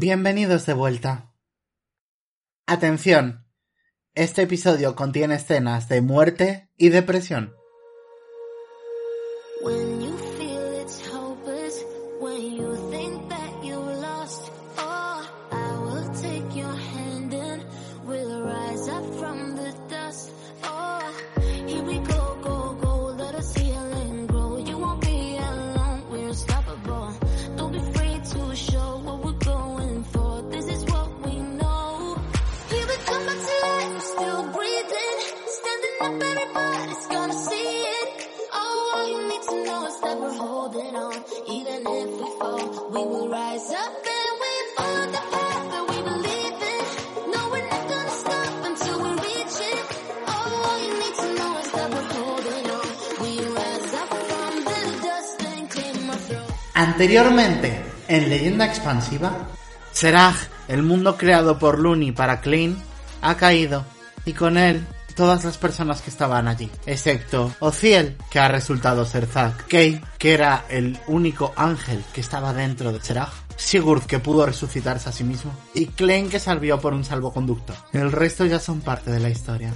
Bienvenidos de vuelta. Atención, este episodio contiene escenas de muerte y depresión. Anteriormente, en Leyenda Expansiva, Seraj, el mundo creado por Looney para Klein, ha caído, y con él todas las personas que estaban allí, excepto Ociel, que ha resultado ser Zack, Kay, que era el único ángel que estaba dentro de Seraj, Sigurd, que pudo resucitarse a sí mismo, y Klein, que salvió por un salvoconducto. El resto ya son parte de la historia.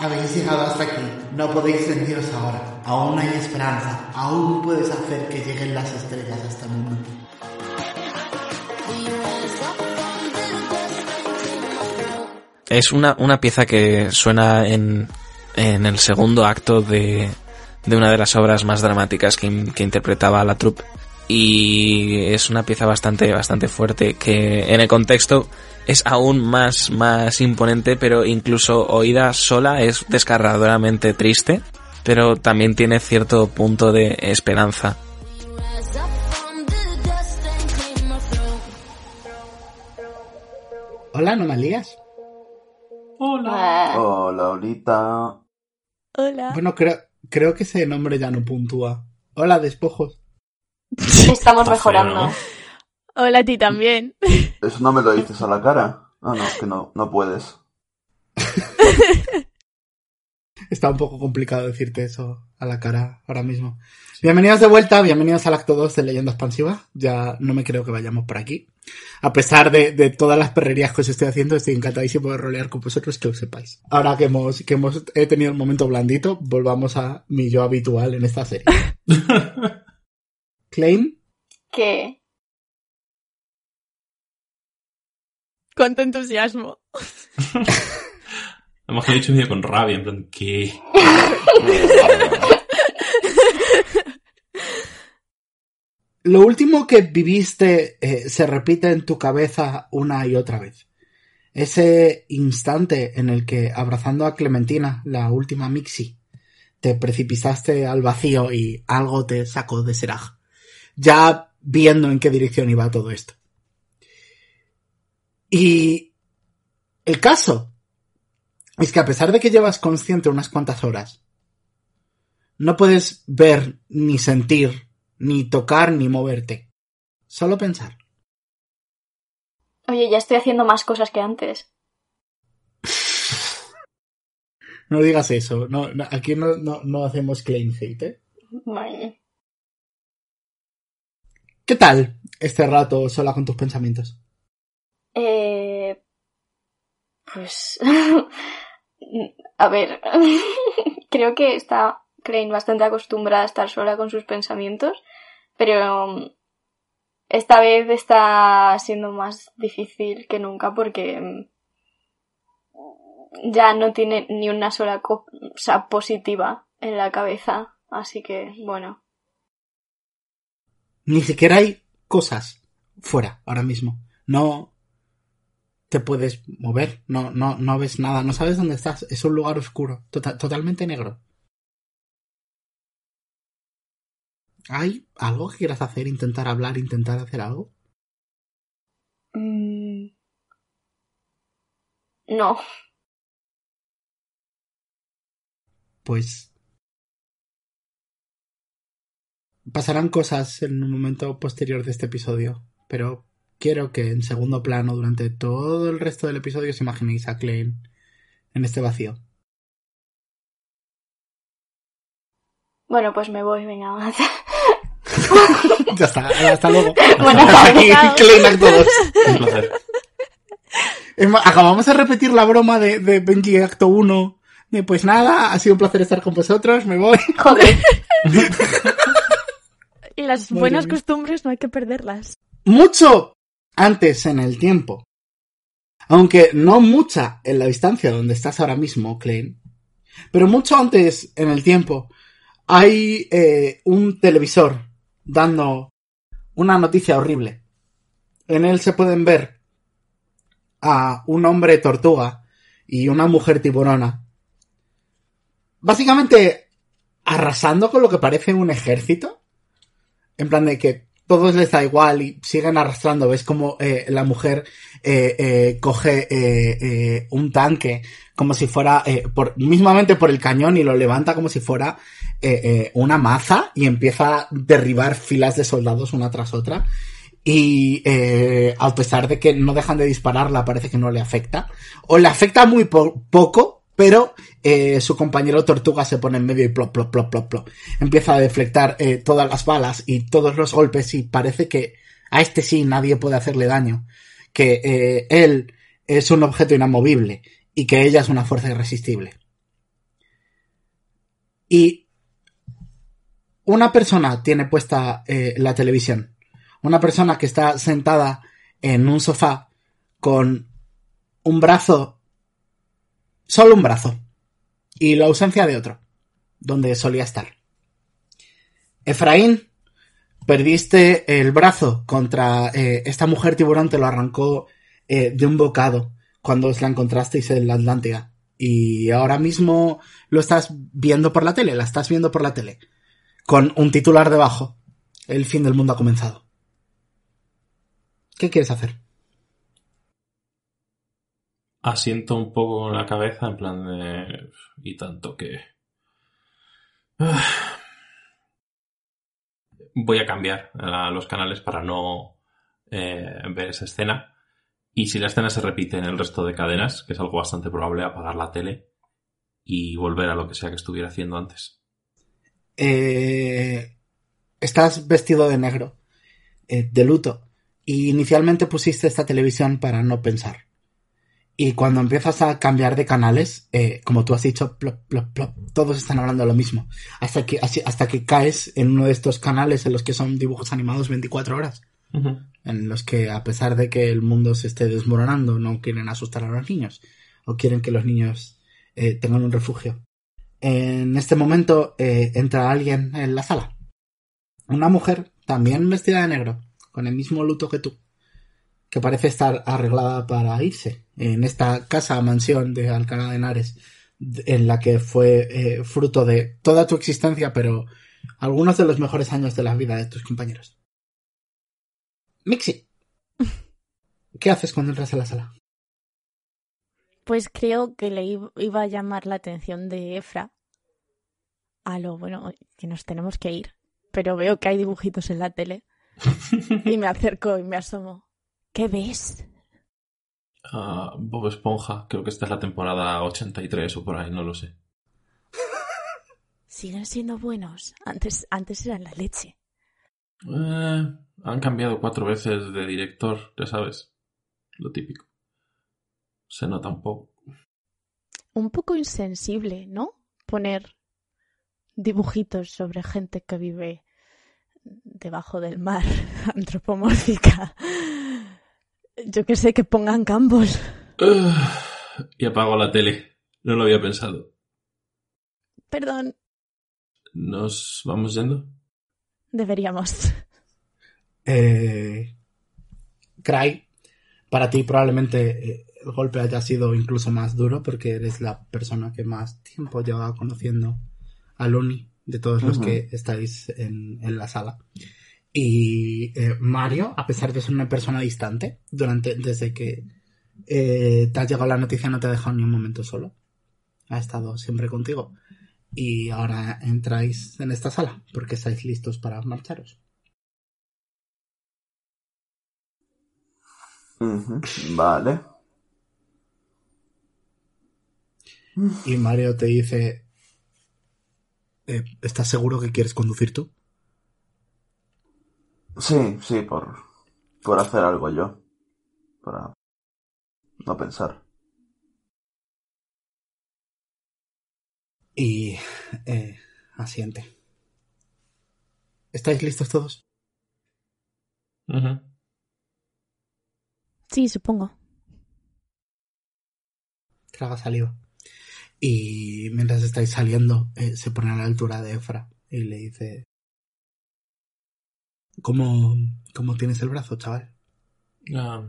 Habéis llegado hasta aquí, no podéis rendiros ahora. Aún hay esperanza, aún puedes hacer que lleguen las estrellas a este mundo. Es una, una pieza que suena en, en el segundo acto de, de una de las obras más dramáticas que, in- que interpretaba la troupe. Y es una pieza bastante, bastante fuerte que en el contexto es aún más, más imponente, pero incluso oída sola es desgarradoramente triste, pero también tiene cierto punto de esperanza. Hola, anomalías. Hola. Hola, ahorita. Hola. Bueno, creo, creo que ese nombre ya no puntúa. Hola, despojos. Estamos Está mejorando. feo, ¿no? Hola a ti también. ¿Eso no me lo dices a la cara? Ah, no, que no, no puedes. Está un poco complicado decirte eso a la cara ahora mismo. Bienvenidos de vuelta, bienvenidos al acto 2 de Leyenda Expansiva. Ya no me creo que vayamos por aquí. A pesar de, de todas las perrerías que os estoy haciendo, estoy encantadísimo de rolear con vosotros, que lo sepáis. Ahora que hemos, que hemos he tenido el momento blandito, volvamos a mi yo habitual en esta serie. Claim, ¿Qué? Cuánto entusiasmo. Además que he dicho medio con rabia, en plan, ¿qué? lo último que viviste eh, se repite en tu cabeza una y otra vez. Ese instante en el que, abrazando a Clementina, la última Mixi, te precipitaste al vacío y algo te sacó de Seraj. Ya viendo en qué dirección iba todo esto. Y el caso es que a pesar de que llevas consciente unas cuantas horas, no puedes ver ni sentir ni tocar ni moverte. Solo pensar. Oye, ya estoy haciendo más cosas que antes. No digas eso. No, no, aquí no, no, no hacemos claim hate, ¿eh? Vale. ¿Qué tal este rato sola con tus pensamientos? Eh... Pues... A ver, creo que está Crane bastante acostumbrada a estar sola con sus pensamientos, pero um, esta vez está siendo más difícil que nunca porque um, ya no tiene ni una sola cosa positiva en la cabeza, así que bueno. Ni siquiera hay cosas fuera ahora mismo. No te puedes mover, no, no, no ves nada, no sabes dónde estás. Es un lugar oscuro, tota- totalmente negro. ¿Hay algo que quieras hacer? ¿Intentar hablar? ¿Intentar hacer algo? Mm. No. Pues pasarán cosas en un momento posterior de este episodio, pero quiero que en segundo plano durante todo el resto del episodio os imaginéis a Klein en este vacío. Bueno, pues me voy, venga, avanza. ya está, hasta luego. Bueno, Hasta aquí, chao. Klein Act 2. Un placer. Es más, Acabamos de repetir la broma de, de Benji Acto 1. De, pues nada, ha sido un placer estar con vosotros, me voy. Joder. Y las buenas costumbres no hay que perderlas. mucho antes en el tiempo. Aunque no mucha en la distancia donde estás ahora mismo, Klein. Pero mucho antes en el tiempo hay eh, un televisor dando una noticia horrible. En él se pueden ver a un hombre tortuga y una mujer tiburona. Básicamente arrasando con lo que parece un ejército. En plan de que todos les da igual y siguen arrastrando. Ves como eh, la mujer eh, eh, coge eh, eh, un tanque como si fuera, eh, por, mismamente por el cañón y lo levanta como si fuera una maza y empieza a derribar filas de soldados una tras otra. Y eh, a pesar de que no dejan de dispararla, parece que no le afecta. O le afecta muy po- poco, pero eh, su compañero tortuga se pone en medio y plop, plop, plop, plop, plop. Empieza a deflectar eh, todas las balas y todos los golpes y parece que a este sí nadie puede hacerle daño. Que eh, él es un objeto inamovible y que ella es una fuerza irresistible. Y una persona tiene puesta la televisión. Una persona que está sentada en un sofá con un brazo, solo un brazo, y la ausencia de otro, donde solía estar. Efraín, perdiste el brazo contra eh, esta mujer tiburón, te lo arrancó eh, de un bocado cuando os la encontrasteis en la Atlántida. Y ahora mismo lo estás viendo por la tele, la estás viendo por la tele. Con un titular debajo. El fin del mundo ha comenzado. ¿Qué quieres hacer? Asiento un poco la cabeza en plan de... Y tanto que... Voy a cambiar los canales para no eh, ver esa escena. Y si la escena se repite en el resto de cadenas, que es algo bastante probable, apagar la tele y volver a lo que sea que estuviera haciendo antes. Eh, estás vestido de negro, eh, de luto, y inicialmente pusiste esta televisión para no pensar. Y cuando empiezas a cambiar de canales, eh, como tú has dicho, plop, plop, plop, todos están hablando lo mismo. Hasta que, así- hasta que caes en uno de estos canales en los que son dibujos animados 24 horas. En los que, a pesar de que el mundo se esté desmoronando, no quieren asustar a los niños. O quieren que los niños eh, tengan un refugio. En este momento eh, entra alguien en la sala. Una mujer, también vestida de negro, con el mismo luto que tú, que parece estar arreglada para irse en esta casa mansión de Alcalá de Henares, en la que fue eh, fruto de toda tu existencia, pero algunos de los mejores años de la vida de tus compañeros. Mixi, ¿qué haces cuando entras a la sala? Pues creo que le iba a llamar la atención de Efra a lo bueno que nos tenemos que ir. Pero veo que hay dibujitos en la tele y me acerco y me asomo. ¿Qué ves? Ah, Bob Esponja, creo que esta es la temporada 83 o por ahí, no lo sé. Siguen siendo buenos. Antes, antes eran la leche. Eh, han cambiado cuatro veces de director, ya sabes. Lo típico. Se nota un poco. Un poco insensible, ¿no? Poner dibujitos sobre gente que vive debajo del mar, antropomórfica. Yo que sé, que pongan campos. Ah, y apago la tele. No lo había pensado. Perdón, ¿Nos vamos yendo? deberíamos. Eh, Cry, para ti probablemente eh, el golpe haya sido incluso más duro porque eres la persona que más tiempo lleva conociendo a Luni de todos los que estáis en, en la sala. Y eh, Mario, a pesar de ser una persona distante, durante, desde que eh, te ha llegado la noticia no te ha dejado ni un momento solo. Ha estado siempre contigo. Y ahora entráis en esta sala porque estáis listos para marcharos. Vale. Y Mario te dice, eh, ¿estás seguro que quieres conducir tú? Sí, sí, por, por hacer algo yo. Para no pensar. Y eh, asiente. ¿Estáis listos todos? Sí, supongo. Traga saliva. Y mientras estáis saliendo, eh, se pone a la altura de Efra y le dice: ¿Cómo, cómo tienes el brazo, chaval? Ah,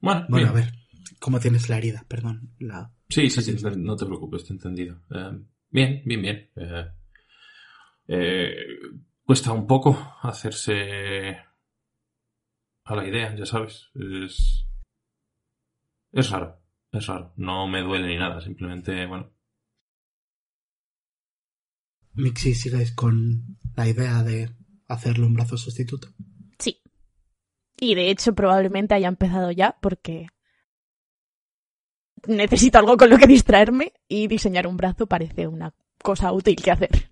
bueno, Bueno, a ver, ¿cómo tienes la herida? Perdón, la. Sí, sí, sí, no te preocupes, te he entendido. Eh, bien, bien, bien. Eh, eh, cuesta un poco hacerse a la idea, ya sabes. Es, es raro, es raro. No me duele ni nada, simplemente, bueno. Mixi, ¿sigues con la idea de hacerle un brazo sustituto? Sí. Y de hecho probablemente haya empezado ya porque necesito algo con lo que distraerme y diseñar un brazo parece una cosa útil que hacer.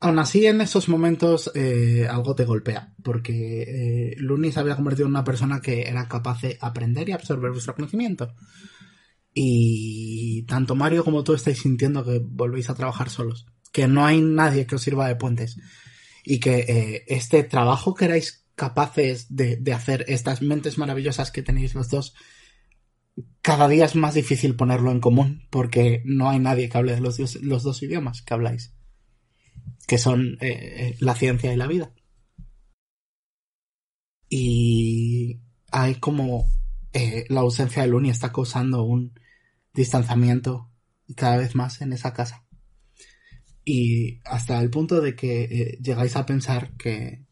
Aún así, en esos momentos eh, algo te golpea, porque eh, Luni se había convertido en una persona que era capaz de aprender y absorber vuestro conocimiento. Y tanto Mario como tú estáis sintiendo que volvéis a trabajar solos, que no hay nadie que os sirva de puentes y que eh, este trabajo que erais capaces de, hacer, estas mentes maravillosas que tenéis los dos, cada día es más difícil ponerlo en común, porque no hay nadie que hable de los, dos idiomas que habláis que son eh, eh, la ciencia y la vida. Y hay como la ausencia de Luni está causando un distanciamiento cada vez más en esa casa. Y hasta el punto de que eh, llegáis a pensar que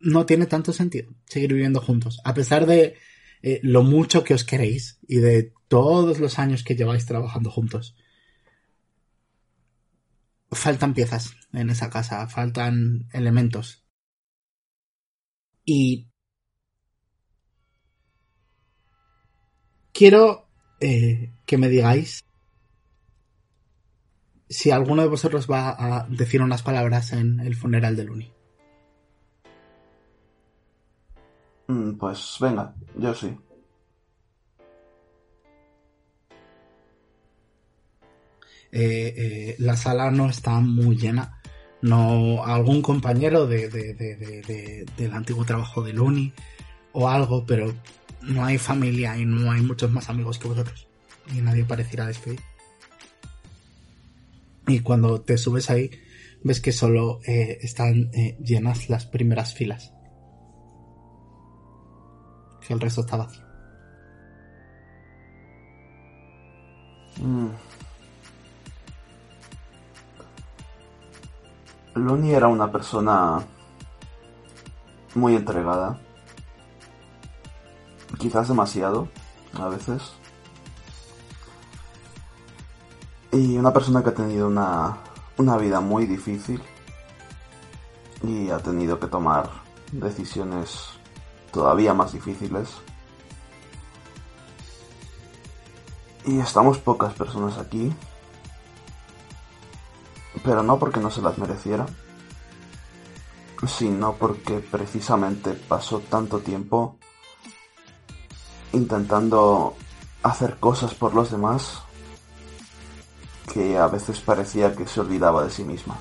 no tiene tanto sentido seguir viviendo juntos, a pesar de eh, lo mucho que os queréis y de todos los años que lleváis trabajando juntos faltan piezas en esa casa, faltan elementos. Y quiero eh, que me digáis si alguno de vosotros va a decir unas palabras en el funeral de Luni. Mm, Pues venga, yo sí. Eh, eh, la sala no está muy llena. No, algún compañero de, de- de- de- de- del antiguo trabajo de Luni o algo, pero no hay familia y no hay muchos más amigos que vosotros. Y nadie pareciera despedir. Y cuando te subes ahí, ves que solo eh, están eh, llenas las primeras filas. Que el resto está vacío. Mm. Era una persona muy entregada. Quizás demasiado, a veces. Una persona que ha tenido una, una vida muy difícil. Y ha tenido que tomar decisiones todavía más difíciles. Y estamos pocas personas aquí. Pero no porque no se las mereciera. Sino porque precisamente pasó tanto tiempo intentando hacer cosas por los demás que a veces parecía que se olvidaba de sí misma.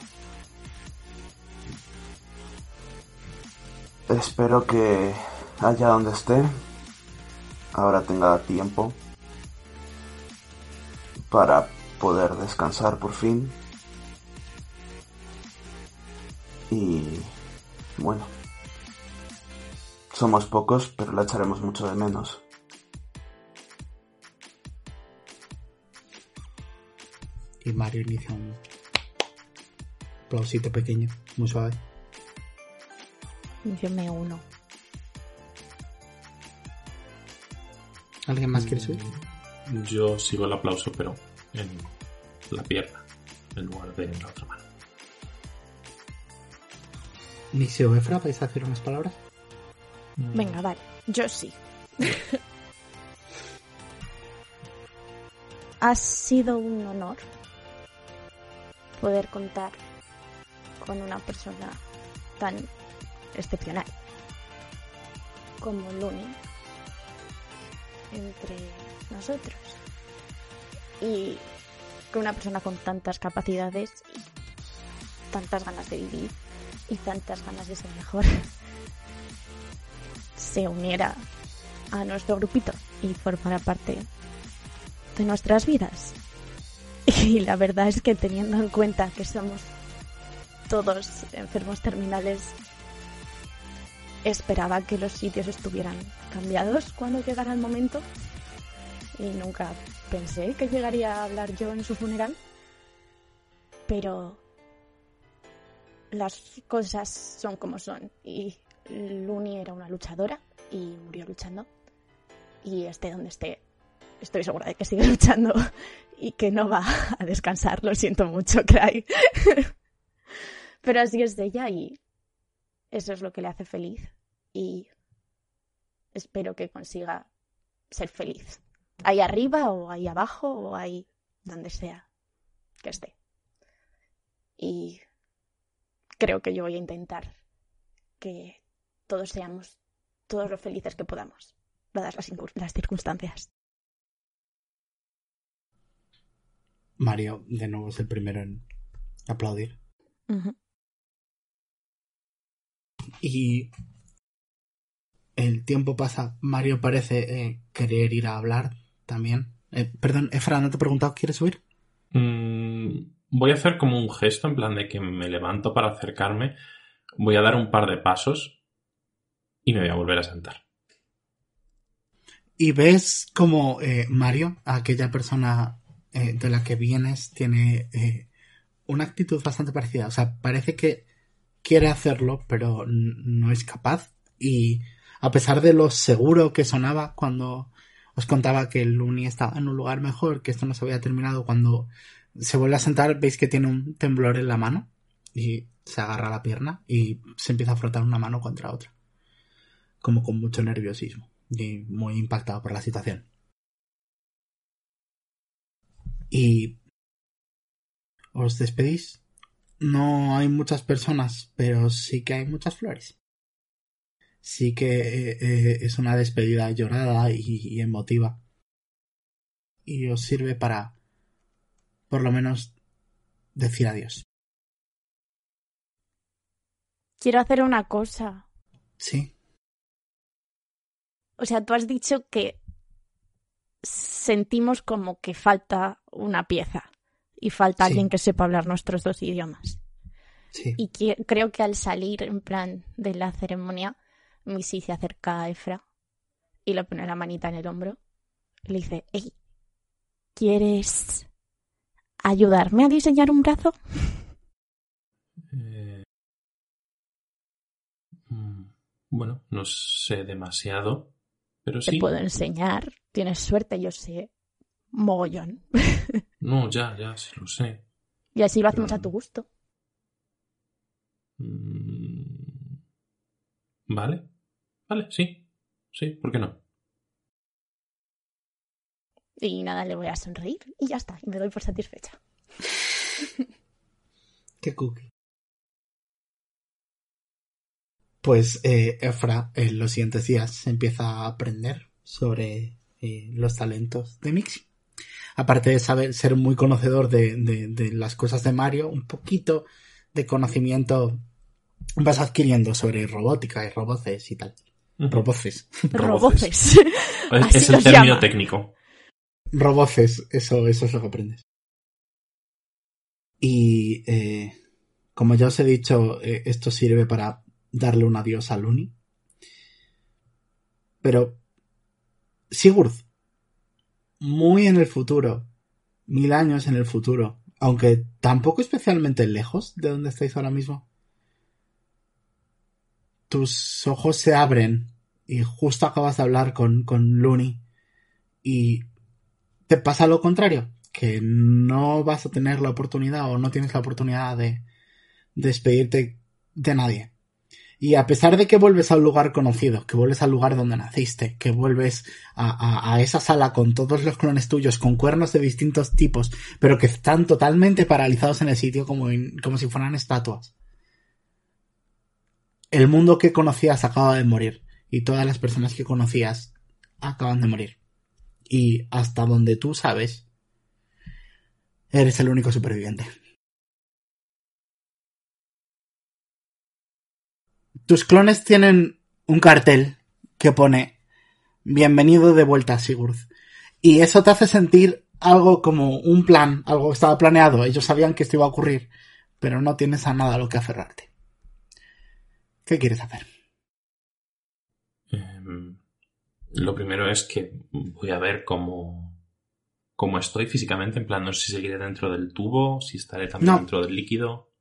Espero que allá donde esté ahora tenga tiempo para poder descansar por fin Y bueno, somos pocos, pero la echaremos mucho de menos. Y Mario inicia un aplausito pequeño, muy suave. Yo me uno. ¿Alguien más quiere subir? Yo sigo el aplauso, pero en la pierna, en lugar de en la otra mano. Nixio o Efra, ¿vais a hacer unas palabras? Venga, vale. Yo sí. ha sido un honor poder contar con una persona tan excepcional como Luni entre nosotros. Y que una persona con tantas capacidades y tantas ganas de vivir y tantas ganas de ser mejor se uniera a nuestro grupito y formara parte de nuestras vidas. Y la verdad es que teniendo en cuenta que somos todos enfermos terminales, esperaba que los sitios estuvieran cambiados cuando llegara el momento. Y nunca pensé que llegaría a hablar yo en su funeral. Pero las cosas son como son. Y Luni era una luchadora y murió luchando. Y esté donde esté estoy segura de que sigue luchando y que no va a descansar. Lo siento mucho, Cry. Pero así es de ella y eso es lo que le hace feliz. Y espero que consiga ser feliz. Ahí arriba o ahí abajo o ahí donde sea que esté. Y creo que yo voy a intentar que todos seamos todos lo felices que podamos, dadas las, las circunstancias. Mario, de nuevo, es el primero en aplaudir. Y el tiempo pasa. Mario parece eh, querer ir a hablar también. Eh, perdón, Efra, ¿no te he preguntado? ¿Quieres subir? Mm, voy a hacer como un gesto en plan de que me levanto para acercarme. Voy a dar un par de pasos y me voy a volver a sentar. Y ves como eh, Mario, aquella persona eh, de la que vienes, tiene eh, una actitud bastante parecida. O sea, parece que quiere hacerlo, pero no es capaz. Y a pesar de lo seguro que sonaba cuando os contaba que el estaba en un lugar mejor, que esto no se había terminado, cuando se vuelve a sentar, veis que tiene un temblor en la mano y se agarra la pierna y se empieza a frotar una mano contra otra. Como con mucho nerviosismo y muy impactado por la situación. Y os despedís. No hay muchas personas, pero sí que hay muchas flores. Sí que eh, eh, es una despedida llorada y, y emotiva. Y os sirve para, por lo menos, decir adiós. Quiero hacer una cosa. Sí, O sea, tú has dicho que sentimos como que falta una pieza y falta Sí. alguien que sepa hablar nuestros dos idiomas. sí. Y que- creo que al salir en plan de la ceremonia, Missy se acerca a Efra y le pone la manita en el hombro y le dice, hey, ¿quieres ayudarme a diseñar un brazo? Eh, mm, Bueno, no sé demasiado, pero Te sí. puedo enseñar. Tienes suerte, yo sé. Mogollón. No, ya, ya, sí lo sé. Y así lo hacemos a tu gusto. Mm, Vale, vale, sí, sí, ¿por qué no? Y nada, le voy a sonreír y ya está. Y me doy por satisfecha. Qué cookie. Pues eh, Efra en los siguientes días empieza a aprender sobre eh, los talentos de Mixi. Aparte de saber ser muy conocedor de, de- de las cosas de Mario, un poquito de conocimiento vas adquiriendo sobre robótica y roboces y tal. Roboces. Roboces. Es, el término llama. técnico. Roboces, eso, eso es lo que aprendes. Y eh, Como ya os he dicho, eh, esto sirve para darle un adiós a Luni. Pero Sigurd, muy en el futuro, mil años en el futuro, aunque tampoco especialmente lejos de donde estáis ahora mismo, tus ojos se abren y justo acabas de hablar con, con Looney y te pasa lo contrario, que no vas a tener la oportunidad o no tienes la oportunidad de despedirte de nadie. Y a pesar de que vuelves al lugar conocido, que vuelves al lugar donde naciste, que vuelves a, a, a, esa sala con todos los clones tuyos, con cuernos de distintos tipos, pero que están totalmente paralizados en el sitio como, como si fueran estatuas. El mundo que conocías acaba de morir y todas las personas que conocías acaban de morir. Y hasta donde tú sabes, eres el único superviviente. Tus clones tienen un cartel que pone Bienvenido de vuelta, Sigurd. Y eso te hace sentir algo como un plan, algo que estaba planeado. Ellos sabían que esto iba a ocurrir, pero no tienes a nada a lo que aferrarte. ¿Qué quieres hacer? Eh, lo primero es que voy a ver cómo, cómo estoy físicamente, en plan, no sé si seguiré dentro del tubo, si estaré también No. dentro del líquido.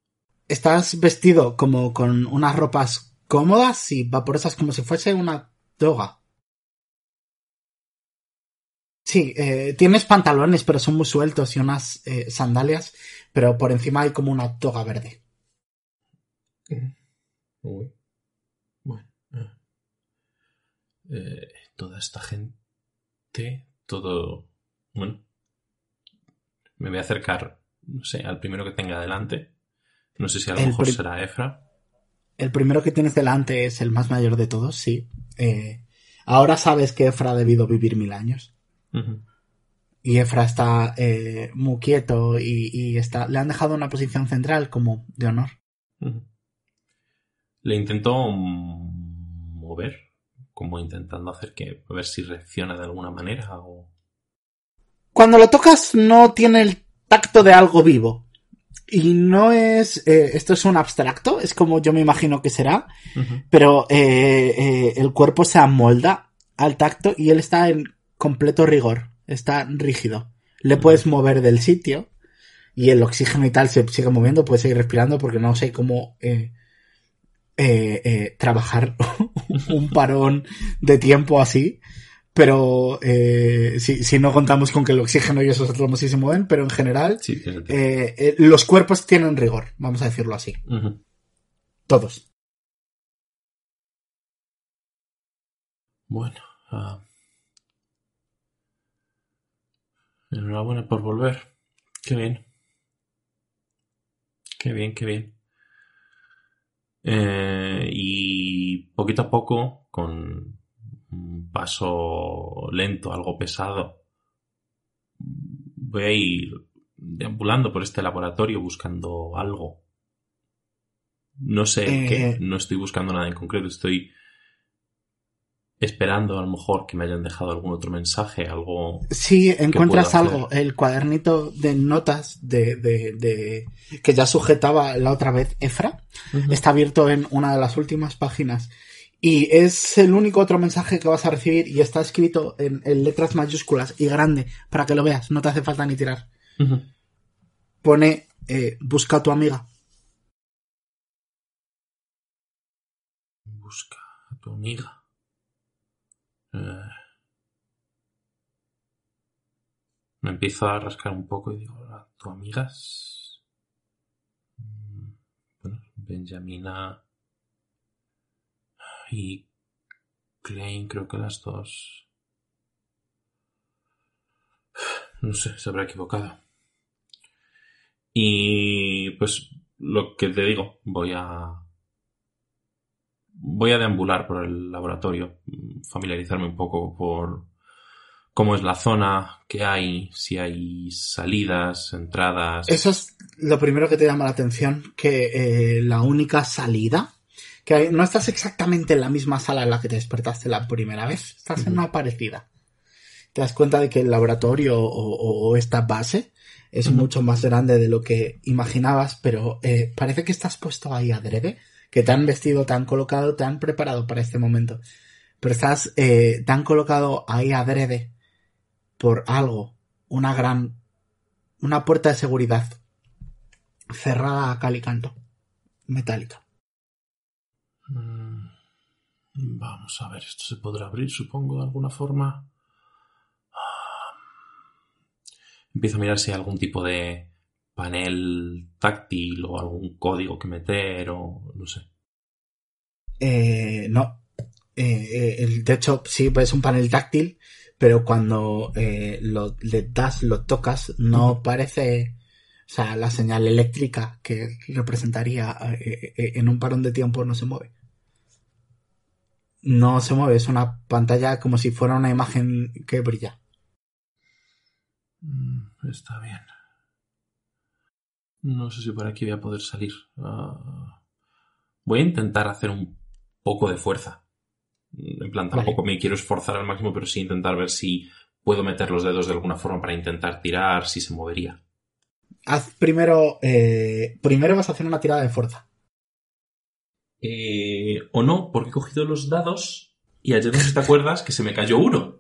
Estás vestido como con unas ropas cómodas y vaporosas como si fuese una toga. Sí, eh, tienes pantalones, pero son muy sueltos y unas eh, sandalias, pero por encima hay como una toga verde. Uy. Bueno. eh. Toda esta gente, todo... Bueno. Me voy a acercar, no sé, al primero que tenga delante. No sé si a lo El mejor será Efra. El primero que tienes delante es el más mayor de todos, sí. Eh, ahora sabes que Efra ha debido vivir mil años. Y Efra está eh, muy quieto y, y está, le han dejado una posición central como de honor. Le intento mover, como intentando hacer que, a ver si reacciona de alguna manera o... Cuando lo tocas no tiene el tacto de algo vivo. Y no es... eh, esto es un abstracto, es como yo me imagino que será, pero eh, eh, el cuerpo se amolda al tacto y él está en completo rigor, está rígido. Le puedes mover del sitio y el oxígeno y tal se sigue moviendo, puedes seguir respirando porque no sé cómo eh, eh, eh, trabajar un parón de tiempo así. Pero eh, si, si no contamos con que el oxígeno y esos átomos sí se mueven, pero en general Sí, eh, eh, los cuerpos tienen rigor, vamos a decirlo así. Todos. Bueno. ah. Enhorabuena por volver. Qué bien. Qué bien, qué bien. Eh, y poquito a poco, con un paso lento, algo pesado, voy a ir deambulando por este laboratorio buscando algo. No sé Eh, qué, no estoy buscando nada en concreto, estoy esperando a lo mejor que me hayan dejado algún otro mensaje, algo... Si encuentras algo, el cuadernito de notas de, de, de- que ya sujetaba la otra vez Efra, está abierto en una de las últimas páginas. Y es el único otro mensaje que vas a recibir y está escrito en, en letras mayúsculas y grande para que lo veas, no te hace falta ni tirar. Pone, eh, busca a tu amiga. Busca a tu amiga. Eh, Me empiezo a rascar un poco y digo, "¿A ¿tu amiga? es- Mm, Bueno, Benjamina y Klein, creo que las dos. No sé, se habrá equivocado. Y pues lo que te digo, voy a voy a deambular por el laboratorio, familiarizarme un poco por cómo es la zona, qué hay, si hay salidas, entradas. Eso es lo primero que te llama la atención, que eh, la única salida, que no estás exactamente en la misma sala en la que te despertaste la primera vez, estás en una parecida. Te das cuenta de que el laboratorio o, o- o esta base es mucho más grande de lo que imaginabas, pero eh, parece que estás puesto ahí adrede, que te han vestido, te han colocado, te han preparado para este momento. Pero estás eh, tan colocado ahí adrede por algo, una gran, una puerta de seguridad cerrada a cal y canto, metálica. Mm, Vamos a ver, esto se podrá abrir, supongo, de alguna forma. Ah. Empiezo a mirar si hay algún tipo de panel táctil o algún código que meter o no sé. Eh, no. Eh, eh, el, de hecho, sí, es un panel táctil, pero cuando eh, lo, le das, lo tocas, no parece, o sea, la señal eléctrica que representaría en un parón de tiempo no se mueve. No se mueve, es una pantalla como si fuera una imagen que brilla. Mm, Está bien. No sé si por aquí voy a poder salir. Ah, Voy a intentar hacer un poco de fuerza. En plan, tampoco me quiero esforzar al máximo, pero sí intentar ver si puedo meter los dedos de alguna forma para intentar tirar, si se movería. Haz primero, eh, primero vas a hacer una tirada de fuerza. Eh, o no, porque he cogido los dados y ayer no sé si te acuerdas que se me cayó uno.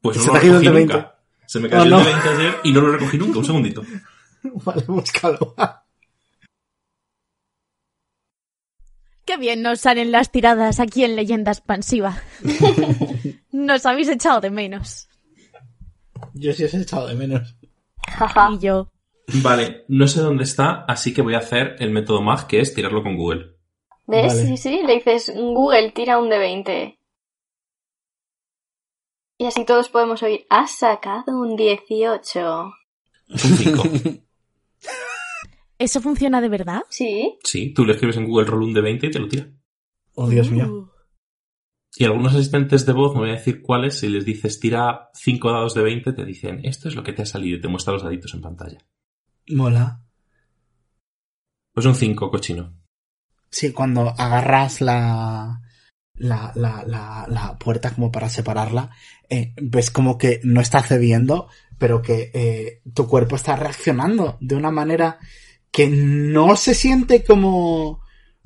Pues no Se lo recogí de 20. nunca. Se me cayó Oh, el de 20 ayer y no lo recogí nunca. Un segundito. Vale, búscalo. Qué bien nos salen las tiradas aquí en Leyenda Expansiva. nos habéis echado de menos. Yo sí os he echado de menos. Y yo. Vale, no sé dónde está, así que voy a hacer el método MAG, que es tirarlo con Google. ¿Ves? Vale. Sí, sí, le dices Google, tira un de 20. Y así todos podemos oír, has sacado un 18. Es un 5. ¿Eso funciona de verdad? Sí, sí, tú le escribes en Google Roll un de 20 y te lo tira. Oh, Dios mío. Uh. Y algunos asistentes de voz, no voy a decir cuáles, si les dices tira 5 dados de 20, te dicen esto es lo que te ha salido y te muestra los daditos en pantalla. Mola. Pues un 5, cochino. Sí, cuando agarras la, la, la, la, la puerta como para separarla, eh, ves como que no está cediendo, pero que eh, tu cuerpo está reaccionando de una manera que no se siente como,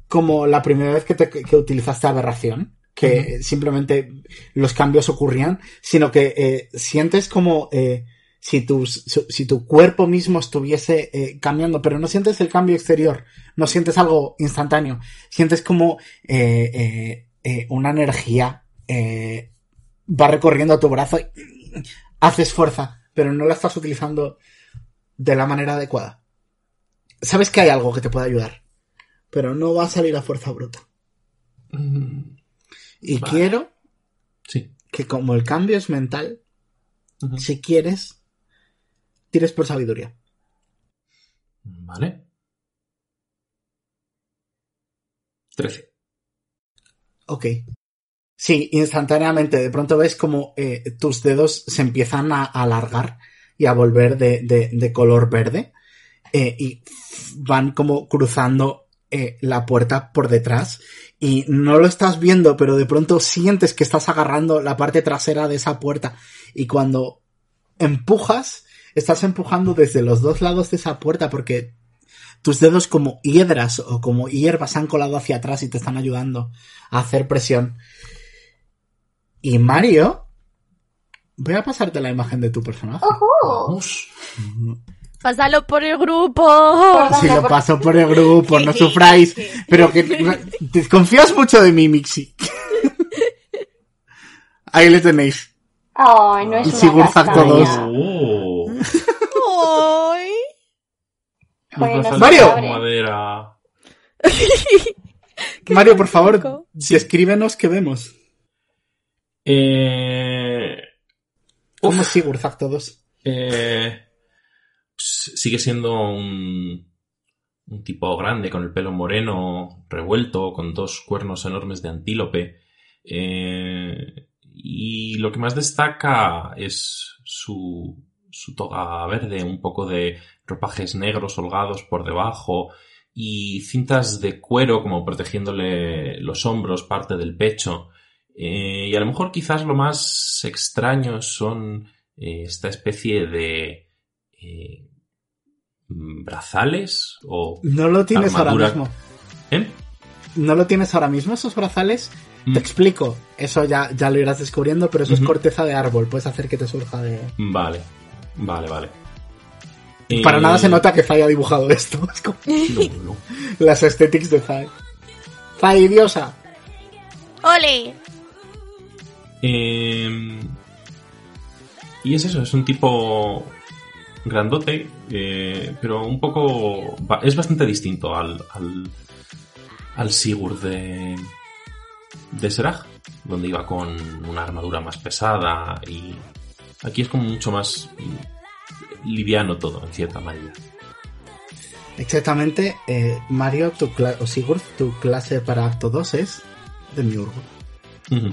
como la primera vez que, te, que utilizaste aberración, que simplemente los cambios ocurrían, sino que eh, sientes como eh, si, su- si tu cuerpo mismo estuviese eh, cambiando, pero no sientes el cambio exterior, no sientes algo instantáneo, sientes como eh, eh, eh, una energía eh, va recorriendo tu brazo y haces fuerza, pero no la estás utilizando de la manera adecuada. Sabes que hay algo que te puede ayudar, pero no va a salir a fuerza bruta. Mm, Y Vale. quiero Sí. que como el cambio es mental, si quieres, tires por sabiduría. Vale. 13. Ok. Sí, instantáneamente, de pronto ves como eh, tus dedos se empiezan a alargar y a volver de, de- de color verde eh, y van como cruzando eh, la puerta por detrás y no lo estás viendo, pero de pronto sientes que estás agarrando la parte trasera de esa puerta y cuando empujas, estás empujando desde los dos lados de esa puerta porque tus dedos como hiedras o como hierbas han colado hacia atrás y te están ayudando a hacer presión. Y Mario, voy a pasarte la imagen de tu personaje. ¡Ojo! Vamos. ¡Pásalo por el grupo! Si lo paso por el grupo, no sufráis, pero que desconfías mucho de mí, Mixi. Ahí le tenéis. Ay, no es una Sigurd castaña. Factor 2. Oh. ¡Ay! Mario. madera. Mario, por favor, romántico. descríbenos qué vemos. Eh, ¿Cómo es Sigurd Facto 2? eh, pues, sigue siendo un, un tipo grande con el pelo moreno, revuelto, con dos cuernos enormes de antílope. Eh, y lo que más destaca es su, su toga verde, un poco de ropajes negros holgados por debajo y cintas de cuero como protegiéndole los hombros, parte del pecho. Eh, y a lo mejor quizás lo más extraño son eh, esta especie de eh, mm, brazales o... No lo tienes ahora mismo. ¿Eh? No lo tienes ahora mismo, esos brazales. Mm. Te explico. Eso ya, ya lo irás descubriendo, pero eso es corteza de árbol. Puedes hacer que te surja de. Vale, vale, vale. Para nada se nota que Zai ha dibujado esto. Es como No, no. las aesthetics de Zai. Zai, diosa. ¡Ole! Eh, y es eso, es un tipo grandote, eh, pero un poco... Es bastante distinto al, al, al Sigurd de, de Seraj, donde iba con una armadura más pesada y aquí es como mucho más liviano todo, en cierta manera. Exactamente. eh, Mario, tu cla- o Sigurd, tu clase para acto 2 es de Miurgo. Ujú.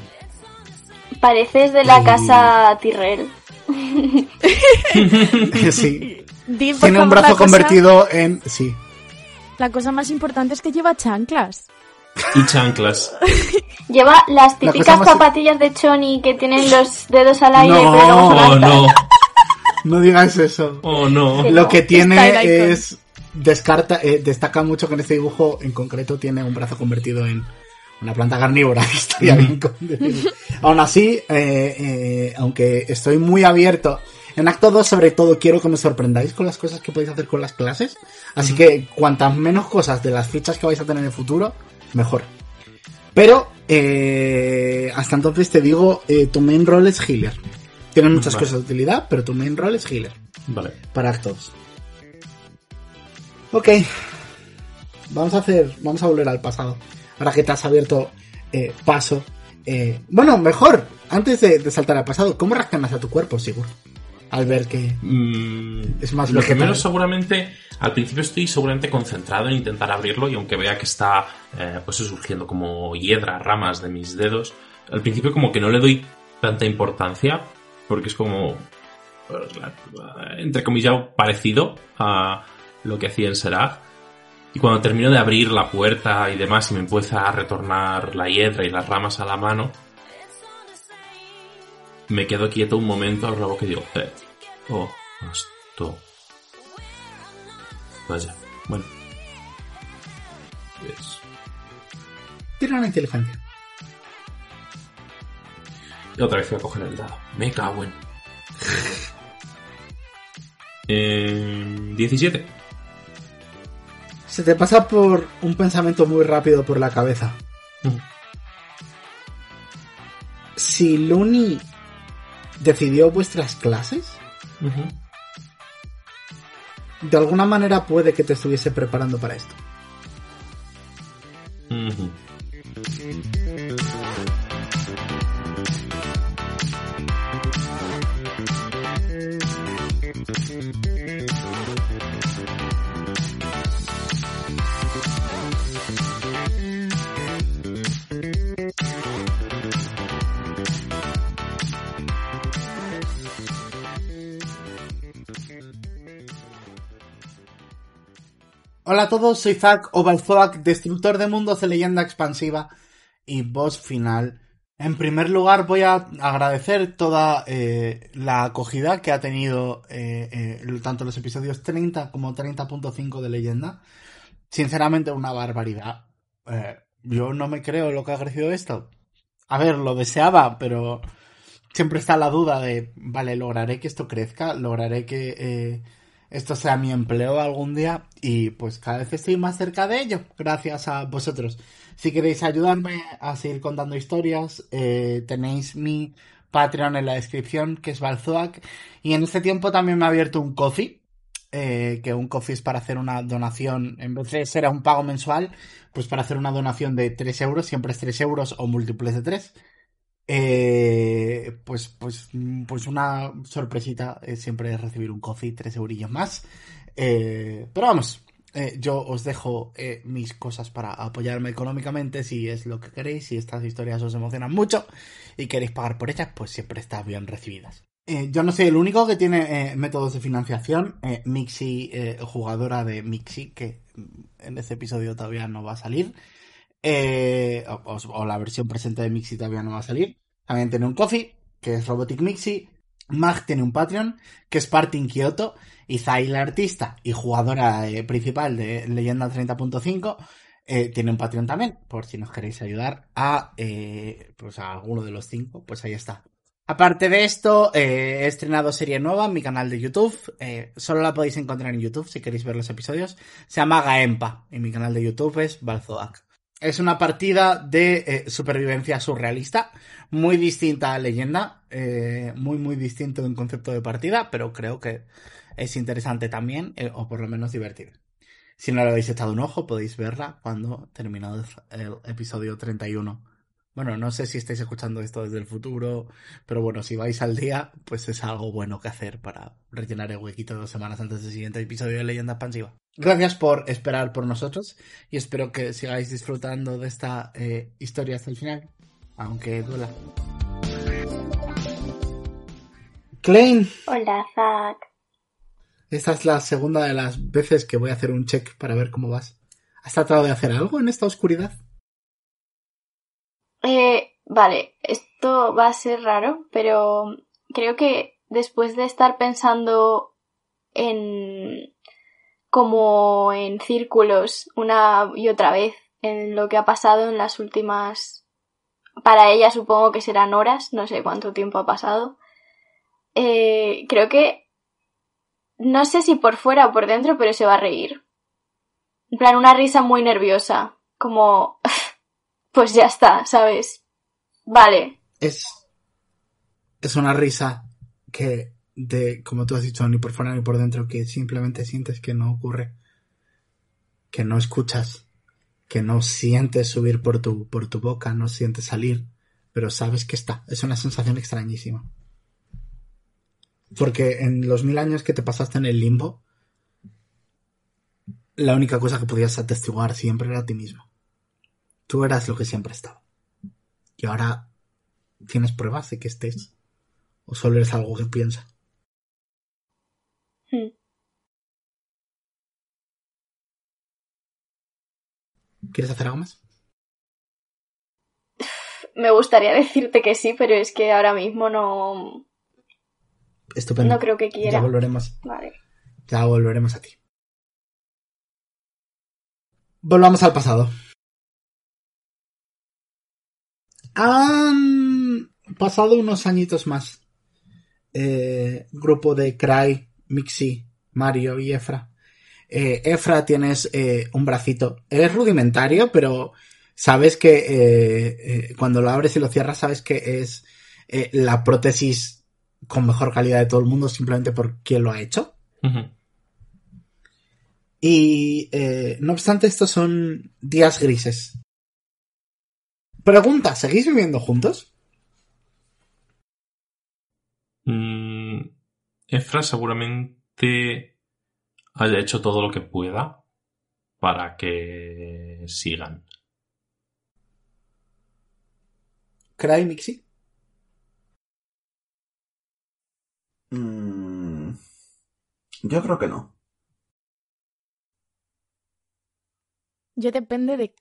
Pareces de la Y- casa Tyrell. sí. Tiene un brazo la cosa- convertido en. Sí. La cosa más importante es que lleva chanclas. Y chanclas. Lleva las típicas más- zapatillas de Choni que tienen los dedos al aire, No, pero altas. no, No digas eso. oh no. Sí. Lo no. que tiene es. Descarta, eh, destaca mucho que en este dibujo en concreto tiene un brazo convertido en una planta carnívora. que Estaría bien con. Aún así, eh, eh, aunque estoy muy abierto. En acto 2, sobre todo, quiero que me sorprendáis con las cosas que podéis hacer con las clases. Así que cuantas menos cosas de las fichas que vais a tener en el futuro, mejor. Pero, eh, hasta entonces te digo, eh, tu main role es healer. Tienes muchas Vale. cosas de utilidad, pero tu main role es healer Vale. para actos. Ok. Vamos a hacer. Vamos a volver al pasado. Ahora que te has abierto eh, paso. eh, bueno, mejor. Antes de, de saltar al pasado, ¿cómo reaccionas a tu cuerpo, Sigurd? Al ver que. Mm, Es más lo vegetal. primero seguramente al principio estoy seguramente concentrado en intentar abrirlo y aunque vea que está eh, pues surgiendo como hiedra ramas de mis dedos al principio como que no le doy tanta importancia porque es como pues, la- entre comillas parecido a lo que hacía en Seraph y cuando termino de abrir la puerta y demás y me empieza a retornar la hiedra y las ramas a la mano me quedo quieto un momento al rabo que digo, eh, oh, esto. Vaya, bueno. Es- Tira una inteligencia. Y otra vez voy a coger el dado. Me cago en. Eh, 17. Se te pasa por un pensamiento muy rápido por la cabeza. Ujú. Si Looney decidió vuestras clases, de alguna manera puede que te estuviese preparando para esto. Hola a todos, soy Zack Obalzoak, destructor de mundos de leyenda expansiva y boss final. En primer lugar voy a agradecer toda eh, la acogida que ha tenido eh, eh, tanto los episodios 30 como 30.5 de leyenda. Sinceramente una barbaridad. Yo no me creo lo que ha crecido esto. A ver, lo deseaba, pero siempre está la duda de, vale, lograré que esto crezca, lograré que... esto sea mi empleo algún día y pues cada vez estoy más cerca de ello gracias a vosotros. Si queréis ayudarme a seguir contando historias, eh, tenéis mi Patreon en la descripción que es Balzoac y en este tiempo también me ha abierto un coffee. eh, que un coffee es para hacer una donación, en vez de ser un pago mensual, pues para hacer una donación de 3 euros, siempre es 3 euros o múltiples de 3. Eh, pues, pues, mm, pues una sorpresita es siempre recibir un coffee, tres eurillos más. Eh, pero vamos, eh, yo os dejo eh, mis cosas para apoyarme económicamente si es lo que queréis, si estas historias os emocionan mucho y queréis pagar por ellas, pues siempre están bien recibidas. Eh, yo no soy el único que tiene eh, métodos de financiación. Eh, Mixi, eh, jugadora de Mixi, que mm, en este episodio todavía no va a salir. Eh, o, o- la versión presente de Mixi todavía no va a salir. También tiene un coffee, que es Robotic Mixi. Mag tiene un Patreon, que es Parting Kyoto, y Zai, la artista y jugadora eh, principal de Leyenda 30.5, eh, tiene un Patreon también, por si nos queréis ayudar a, eh, pues a alguno de los cinco, pues ahí está. Aparte de esto, eh, he estrenado serie nueva en mi canal de YouTube. eh, solo la podéis encontrar en YouTube si queréis ver los episodios. Se llama Gaempa y mi canal de YouTube es Balzoac. Es una partida de eh, supervivencia surrealista, muy distinta a leyenda, eh, muy muy distinto de un concepto de partida, pero creo que es interesante también, eh, o por lo menos divertido. Si no le habéis echado un ojo, podéis verla cuando terminado el episodio 31. Bueno, no sé si estáis escuchando esto desde el futuro, pero bueno, si vais al día, pues es algo bueno que hacer para rellenar el huequito dos semanas antes del siguiente episodio de Leyenda Expansiva. Gracias por esperar por nosotros y espero que sigáis disfrutando de esta eh, historia hasta el final, aunque duela. Klein, Hola, Zack. esta es la segunda de las veces que voy a hacer un check para ver cómo vas. ¿Has tratado de hacer algo en esta oscuridad? Eh, vale, esto va a ser raro, pero creo que después de estar pensando en como en círculos una y otra vez en lo que ha pasado en las últimas para ella supongo que serán horas, no sé cuánto tiempo ha pasado. Eh, creo que no sé si por fuera o por dentro, pero se va a reír. En plan, una risa muy nerviosa, como pues ya está, ¿sabes? Vale. Es. Es una risa que, de, como tú has dicho, ni por fuera ni por dentro, que simplemente sientes que no ocurre. Que no escuchas. Que no sientes subir por tu, por tu boca, no sientes salir, pero sabes que está. Es una sensación extrañísima. Porque en los mil años que te pasaste en el limbo, la única cosa que podías atestiguar siempre era a ti mismo. Tú eras lo que siempre estaba. Y ahora tienes pruebas de que estés. O solo eres algo que piensa. Hmm. ¿Quieres hacer algo más? Me gustaría decirte que sí, pero es que ahora mismo no, Estupendo. no creo que Ya quiera. volveremos. Vale. Ya volveremos a ti. Volvamos al pasado. Han pasado unos añitos más. Eh, grupo de Cry, Mixi, Mario y Efra. Eh, Efra tienes eh, un bracito. Es rudimentario, pero sabes que eh, eh, cuando lo abres y lo cierras, sabes que es eh, la prótesis con mejor calidad de todo el mundo simplemente por quien lo ha hecho. Y eh, no obstante, estos son días grises. Pregunta, ¿seguís viviendo juntos? Mm, Efra seguramente haya hecho todo lo que pueda para que sigan. Cry Mixi. Mm, yo creo que no. Yo depende de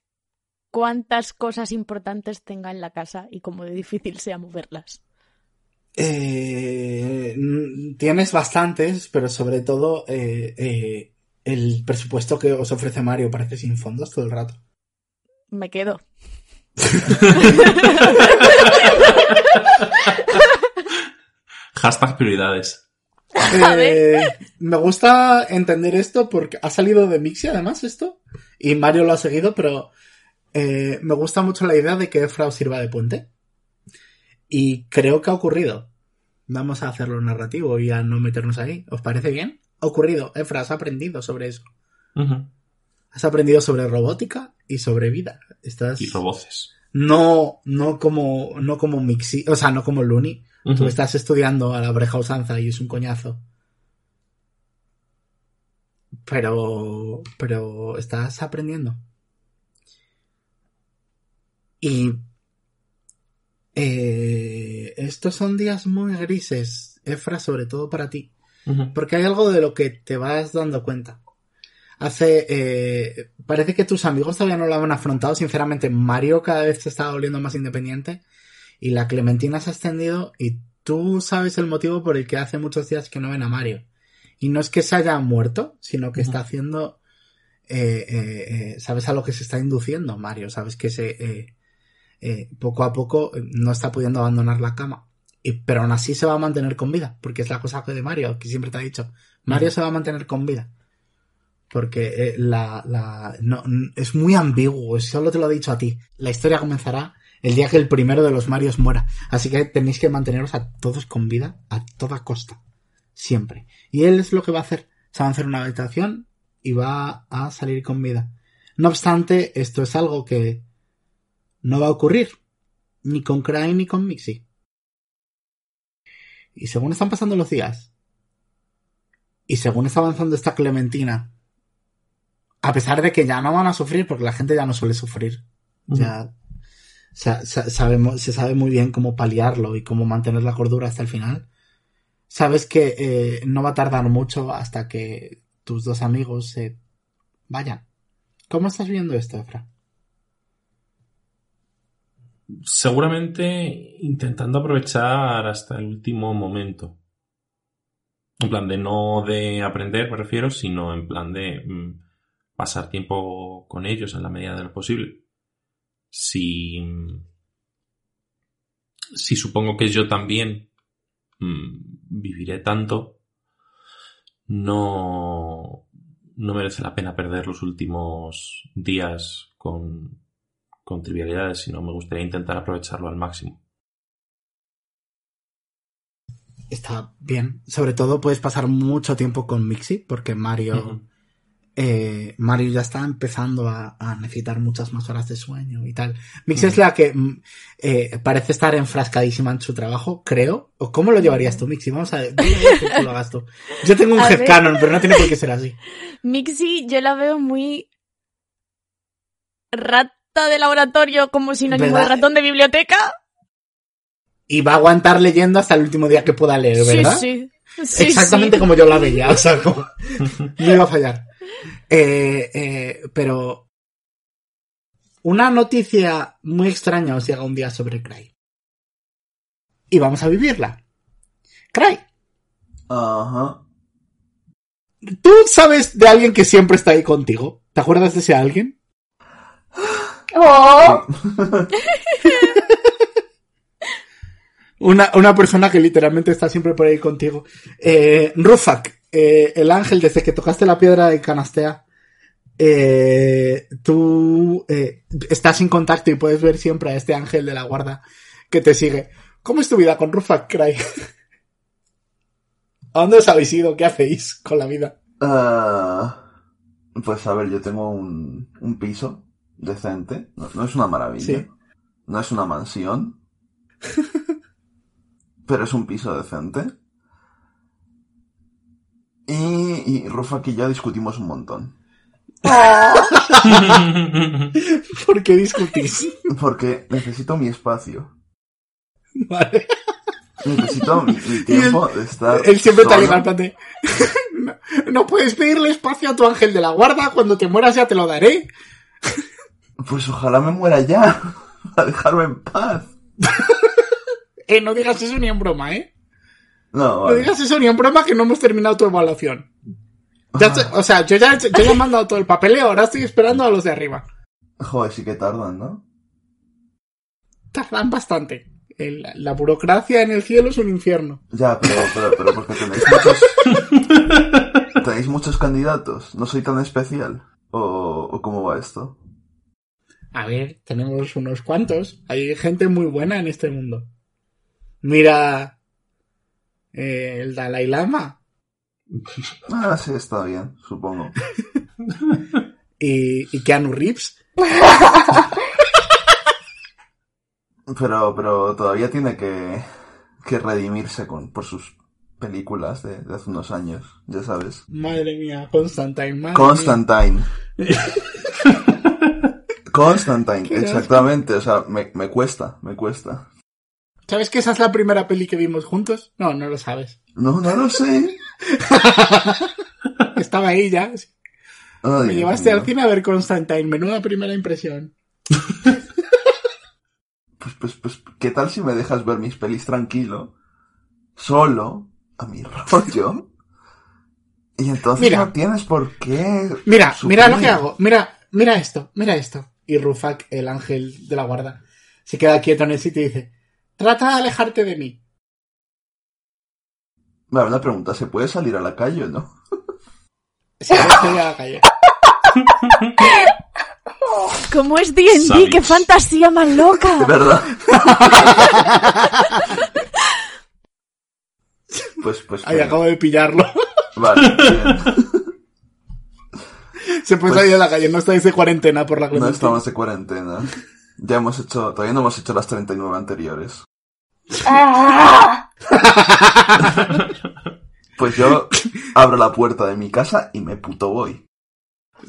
cuántas cosas importantes tenga en la casa y cómo de difícil sea moverlas. Eh, mm, tienes bastantes, pero sobre todo eh, eh, el presupuesto que os ofrece Mario parece sin fondos todo el rato. Me quedo. Hashtag prioridades. Eh, me gusta entender esto porque ha salido de Mixi además esto y Mario lo ha seguido, pero eh, me gusta mucho la idea de que Efra os sirva de puente y creo que ha ocurrido. Vamos a hacerlo narrativo y a no meternos ahí. ¿Os parece bien? Ha ocurrido. Efra, has aprendido sobre eso. Has aprendido sobre robótica y sobre vida. Estás Y roboces. no no como no como Mixi, o sea, no como Looney. Tú estás estudiando a la breja usanza y es un coñazo. Pero. Pero estás aprendiendo. Y. eh, estos son días muy grises, Efra, sobre todo para ti. Porque hay algo de lo que te vas dando cuenta. Hace. eh, parece que tus amigos todavía no lo han afrontado. Sinceramente, Mario cada vez se está volviendo más independiente. Y la Clementina se ha extendido y tú sabes el motivo por el que hace muchos días que no ven a Mario. Y no es que se haya muerto, sino que está haciendo... eh, eh, eh, sabes a lo que se está induciendo Mario, sabes que se... eh, poco a poco eh, no está pudiendo abandonar la cama. Y, pero aún así se va a mantener con vida, porque es la cosa que de Mario, que siempre te ha dicho. Mario se va a mantener con vida. Porque eh, la, la, no, es muy ambiguo, solo te lo he dicho a ti. La historia comenzará el día que el primero de los Marios muera. Así que tenéis que manteneros a todos con vida a toda costa. Siempre. Y él es lo que va a hacer. Se va a hacer una habitación y va a salir con vida. No obstante, esto es algo que no va a ocurrir. Ni con Cry ni con Mixie. Y según están pasando los días, y según está avanzando esta Clementina, a pesar de que ya no van a sufrir, porque la gente ya no suele sufrir, ya sa- sa- sabemos, se sabe muy bien cómo paliarlo y cómo mantener la cordura hasta el final, sabes que eh, no va a tardar mucho hasta que tus dos amigos se vayan. ¿Cómo estás viendo esto, Efra? Seguramente intentando aprovechar hasta el último momento. En plan de no de aprender, me refiero, sino en plan de mm, pasar tiempo con ellos en la medida de lo posible. Si, si supongo que yo también mm, viviré tanto, no, no merece la pena perder los últimos días con, con trivialidades, sino me gustaría intentar aprovecharlo al máximo. Está bien. Sobre todo puedes pasar mucho tiempo con Mixi, porque Mario, eh, Mario ya está empezando a, a necesitar muchas más horas de sueño y tal. Mixi es la que mm, eh, parece estar enfrascadísima en su trabajo, creo. ¿O cómo lo llevarías tú, Mixi? Vamos a ver, dime cómo lo hagas tú. Yo tengo un headcanon, pero no tiene por qué ser así. Mixi, yo la veo muy rata de laboratorio como sinónimo de ¿Verdad? ratón de biblioteca. Y va a aguantar leyendo hasta el último día que pueda leer, ¿verdad? Sí, sí. Sí, Exactamente sí. como yo la veía, o sea, como- no iba a fallar. Eh, eh, pero una noticia muy extraña os llega un día sobre Cry. Y vamos a vivirla. Cry, Ajá. ¿tú sabes de alguien que siempre está ahí contigo? ¿Te acuerdas de ese alguien? ¡Oh! Una, una persona que literalmente está siempre por ahí contigo. Eh, Rufak, eh, el ángel, desde que tocaste la piedra de Canastea, eh, tú eh, estás en contacto y puedes ver siempre a este ángel de la guarda que te sigue. ¿Cómo es tu vida con Rufak, Cry? ¿A dónde os habéis ido? ¿Qué hacéis con la vida? Ah, pues a ver, yo tengo un, un piso decente. No, no es una maravilla. Sí. No es una mansión. pero es un piso decente. Y, y Rufak y yo discutimos un montón. ¿Por qué discutís? Porque necesito mi espacio. Vale. Necesito mi, mi tiempo de estar. Él siempre te solo. de, no, no puedes pedirle espacio a tu ángel de la guarda, cuando te mueras ya te lo daré. Pues ojalá me muera ya. Para dejarme en paz. Eh, no digas eso ni en broma, ¿eh? No, No vale. digas eso ni en broma que no hemos terminado tu evaluación. Ya te- o sea, yo ya, yo ya he mandado todo el papeleo, ahora estoy esperando a los de arriba. Joder, sí que tardan, ¿no? Tardan bastante. El- la burocracia en el cielo es un infierno. Ya, pero, pero, pero porque tenéis muchos. tenéis muchos candidatos. No soy tan especial. ¿O, o cómo va esto? A ver, tenemos unos cuantos. Hay gente muy buena en este mundo. Mira eh, el Dalai Lama Ah, sí, está bien, supongo. y, y Keanu Reeves. Pero, pero todavía tiene que, que redimirse con, por sus películas de, de hace unos años, ya sabes. Madre mía, Constantine. Madre mía. Constantine. Exactamente. O sea, me, me cuesta, me cuesta. ¿Sabes que esa es la primera peli que vimos juntos? No, no lo sabes. No, no lo sé. Estaba ahí ya. Ay, Me llevaste al cine a ver Constantine. Menuda primera impresión. Pues, pues, pues, ¿qué tal si me dejas ver mis pelis tranquilo? solo, a mi rollo. Y entonces Mira. no tienes por qué. Mira, mira lo que hago. Mira, mira esto, mira esto. Y Rufak, el ángel de la guarda, se queda quieto en el sitio y dice, trata de alejarte de mí. Vale, una pregunta, ¿se puede salir a la calle o no? Se a salir a la calle. ¿Cómo es D&D? ¡Qué fantasía más ¿De loca! verdad? pues, pues. Ahí acabo de pillarlo. Vale, bien. Se puede Pues- salir a la calle, no estáis de cuarentena por la No clementina. estamos de cuarentena. Ya hemos hecho, todavía no hemos hecho las 39 anteriores. Pues yo abro la puerta de mi casa y me puto voy.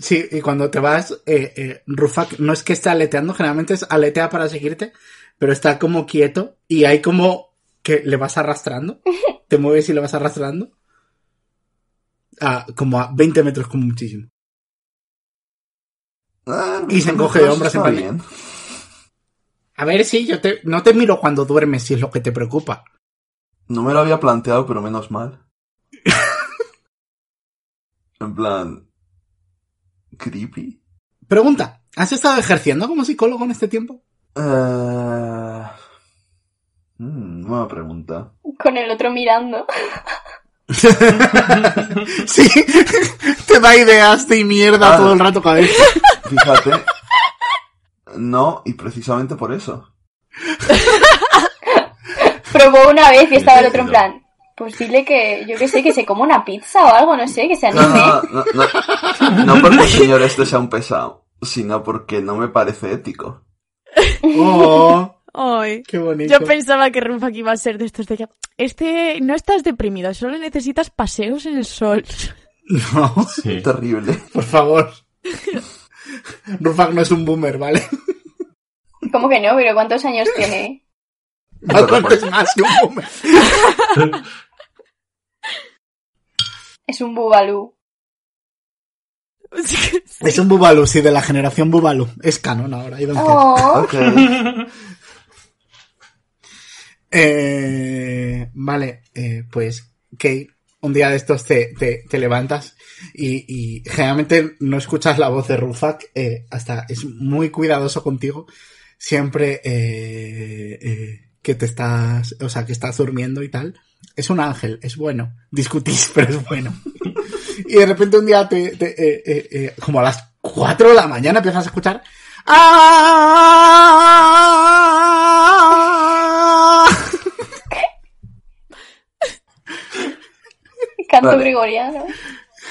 Sí, y cuando te vas, eh, eh, Rufak no es que esté aleteando, generalmente es aletea para seguirte, pero está como quieto y hay como que le vas arrastrando, te mueves y le vas arrastrando. A, como a 20 metros como muchísimo. Ah, Y se encoge de hombros en plan. A ver si yo te, no te miro cuando duermes si es lo que te preocupa. No me lo había planteado, pero menos mal. en plan... Creepy. Pregunta, ¿has estado ejerciendo como psicólogo en este tiempo? Eh... mm, nueva pregunta. Con el otro mirando. sí, te da ideas de mierda Ah. todo el rato cada vez. Fíjate. No, y precisamente por eso. Probó una vez y estaba el otro en plan. Pues dile que, yo que sé, que se coma una pizza o algo, no sé, que se No, anime. no, no, no, no porque el señor este sea un pesado, sino porque no me parece ético. Oh, Ay. qué bonito. Yo pensaba que Rufak iba a ser de estos de que... Este, no estás deprimido, solo necesitas paseos en el sol. No, Sí. Terrible. por favor. Rufak no es un boomer, ¿vale? ¿Cómo que no? ¿Pero cuántos años tiene? Bastante es más que un boomer. Es un bubalú. Es un Bubalu, sí, de la generación Bubalu. Es canon ahora. I don't care. Oh. Eh, vale, eh, pues, Kate, un día de estos te, te, te levantas y, y generalmente no escuchas la voz de Rufak, eh, hasta es muy cuidadoso contigo, siempre eh, eh, que te estás, o sea, que estás durmiendo y tal. Es un ángel, es bueno. Discutís, pero es bueno. y de repente un día te, te, eh, eh, como a las 4 de la mañana empiezas a escuchar ¡Ah! Canto Vale. gregoriano.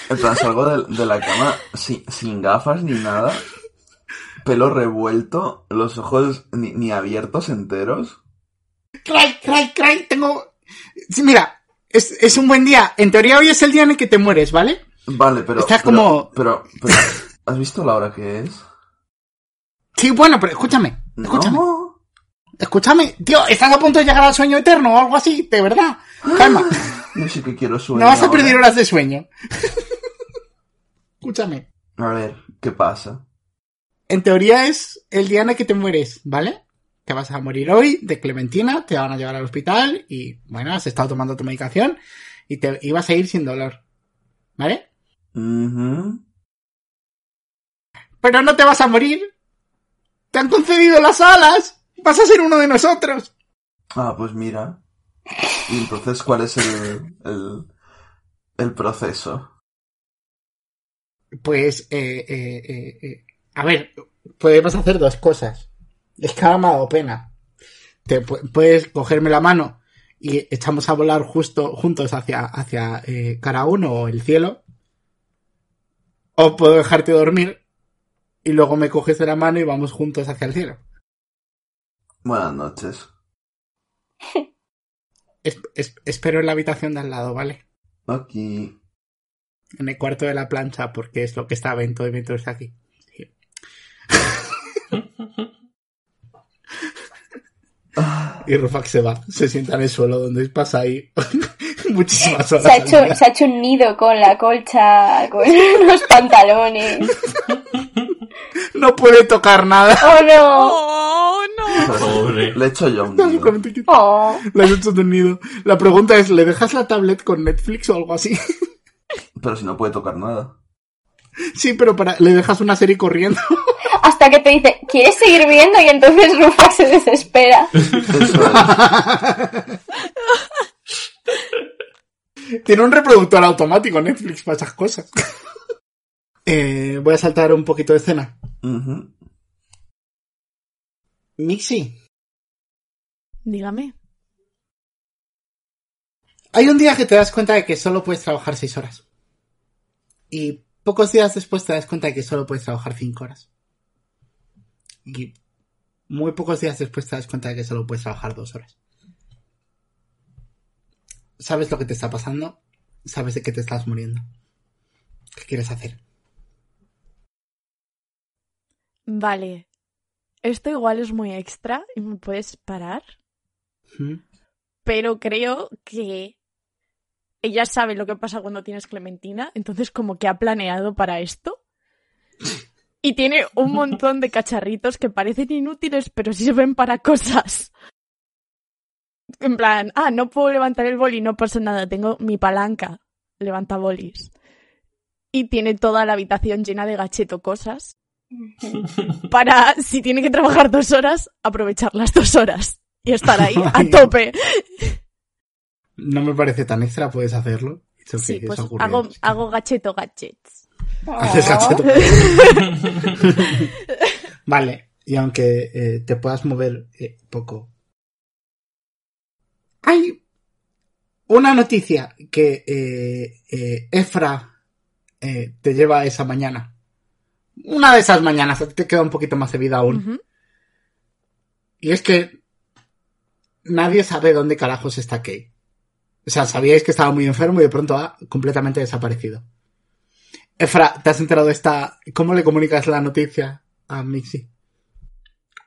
En plan, salgo de, de la cama sin, sin gafas ni nada. Pelo revuelto, los ojos ni, ni abiertos enteros. Cray, cray, cray, tengo... Sí, mira, es, es un buen día. En teoría hoy es el día en el que te mueres, ¿vale? Vale, pero... Estás pero- como- Pero, pero, ¿has visto la hora que es? Sí, bueno, pero escúchame, escúchame, No. Escúchame. Tío, estás a punto de llegar al sueño eterno o algo así, de verdad. Calma, No sé qué quiero sueño no vas a ahora. perder horas de sueño. escúchame. A ver, ¿qué pasa? En teoría es el día en el que te mueres, ¿vale? Te vas a morir hoy de Clementina, te van a llevar al hospital y, bueno, has estado tomando tu medicación y te ibas a ir sin dolor. ¿Vale? Ujú. Pero no te vas a morir. Te han concedido las alas. Vas a ser uno de nosotros. Ah, pues mira. Y entonces, ¿cuál es el, el, el proceso? Pues, eh, eh, eh, eh, a ver, podemos hacer dos cosas. Es que ahora me ha dado pena. Te pu- puedes cogerme la mano y echamos a volar justo juntos hacia, hacia eh, cara uno o el cielo. O puedo dejarte dormir y luego me coges de la mano y vamos juntos hacia el cielo. Buenas noches. Es- es- espero en la habitación de al lado, ¿vale? Aquí. En el cuarto de la plancha, porque es lo que está Vento y Vento está aquí. Sí. y Rufak se va, se sienta en el suelo donde pasa ahí muchísimas horas. Se ha, al hecho, día. se ha hecho un nido con la colcha, con los pantalones. No puede tocar nada. ¡Oh, no! ¡Oh, no! Pobre. Le echo yo un nido. Oh. le has hecho nido. La pregunta es, ¿le dejas la tablet con Netflix o algo así? Pero si no puede tocar nada. sí, pero para, le dejas una serie corriendo. Hasta que te dice, ¿quieres seguir viendo? Y entonces Rufa se desespera. Eso es. Tiene un reproductor automático Netflix para esas cosas. Eh, voy a saltar un poquito de escena. Mixi, Dígame. hay un día que te das cuenta de que solo puedes trabajar seis horas. Y pocos días después te das cuenta de que solo puedes trabajar cinco horas. Y muy pocos días después te das cuenta de que solo puedes trabajar dos horas. Sabes lo que te está pasando, sabes de que te estás muriendo. ¿Qué quieres hacer? Vale. Esto igual es muy extra y me puedes parar, pero creo que ella sabe lo que pasa cuando tienes Clementina, entonces como que ha planeado para esto. Y tiene un montón de cacharritos que parecen inútiles, pero sirven para cosas. En plan, ah, no puedo levantar el boli, no pasa nada, tengo mi palanca, levanta bolis. Y tiene toda la habitación llena de gacheto cosas. Para, si tiene que trabajar dos horas, aprovechar las dos horas. Y estar ahí, a tope. No me parece tan extra, puedes hacerlo. It's okay, Sí, pues hago, hago gacheto gadgets. Haces gacheto. Oh. Vale, y aunque eh, te puedas mover eh, poco. Hay una noticia que eh, eh, Efra eh, te lleva esa mañana. Una de esas mañanas, te queda un poquito más de vida aún. Y es que nadie sabe dónde carajos está Kay. O sea, sabíais que estaba muy enfermo y de pronto ha completamente desaparecido. Efra, ¿te has enterado de esta? ¿Cómo le comunicas la noticia a Mixi?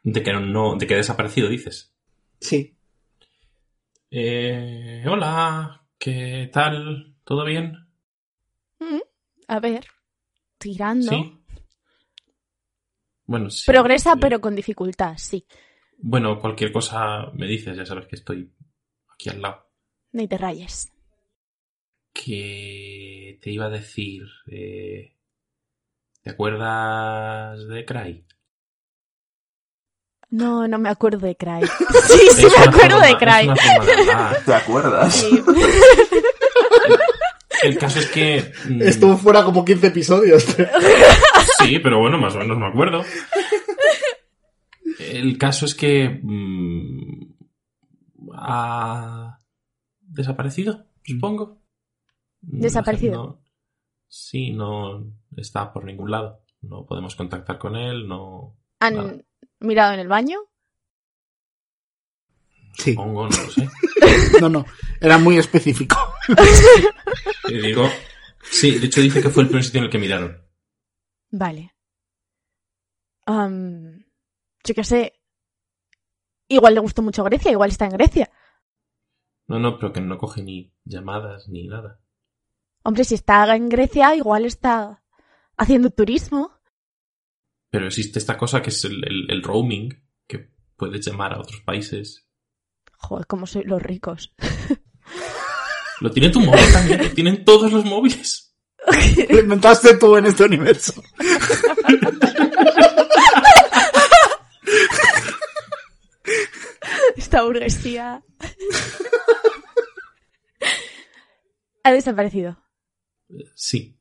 De que no, de que ha desaparecido, dices. Sí. Eh, hola, ¿qué tal? ¿Todo bien? Mm, A ver, tirando. Sí. Bueno, sí. Progresa, pero con dificultad, sí. Bueno, cualquier cosa me dices, ya sabes que estoy aquí al lado. Ni te rayes. Que te iba a decir. eh, ¿Te acuerdas de Cry? No, no me acuerdo de Cry. Sí, sí Es me acuerdo forma- de Cry. de. ¿Te acuerdas? Sí. El caso es que. mm, Estuvo fuera como 15 episodios. Sí, pero bueno, más o menos me acuerdo. El caso es que. mm, ha desaparecido, supongo. Mm, Desaparecido. no- sí, no está por ningún lado. No podemos contactar con él, no. ¿Han Nada. mirado en el baño? Sí. Supongo, no lo sé. No, no. Era muy específico. Te digo. Sí, de hecho dice que fue el primer sitio en el que miraron. Vale. Am, yo qué sé. Igual le gustó mucho Grecia, igual está en Grecia. No, no, pero que no coge ni llamadas ni nada. Hombre, si está en Grecia, igual está haciendo turismo. Pero existe esta cosa que es el, el- el roaming, que puedes llamar a otros países. Joder, cómo soy los ricos. Lo tiene tu móvil también, lo tienen todos los móviles. Lo inventaste tú en este universo. Esta burguesía. ha desaparecido. Sí.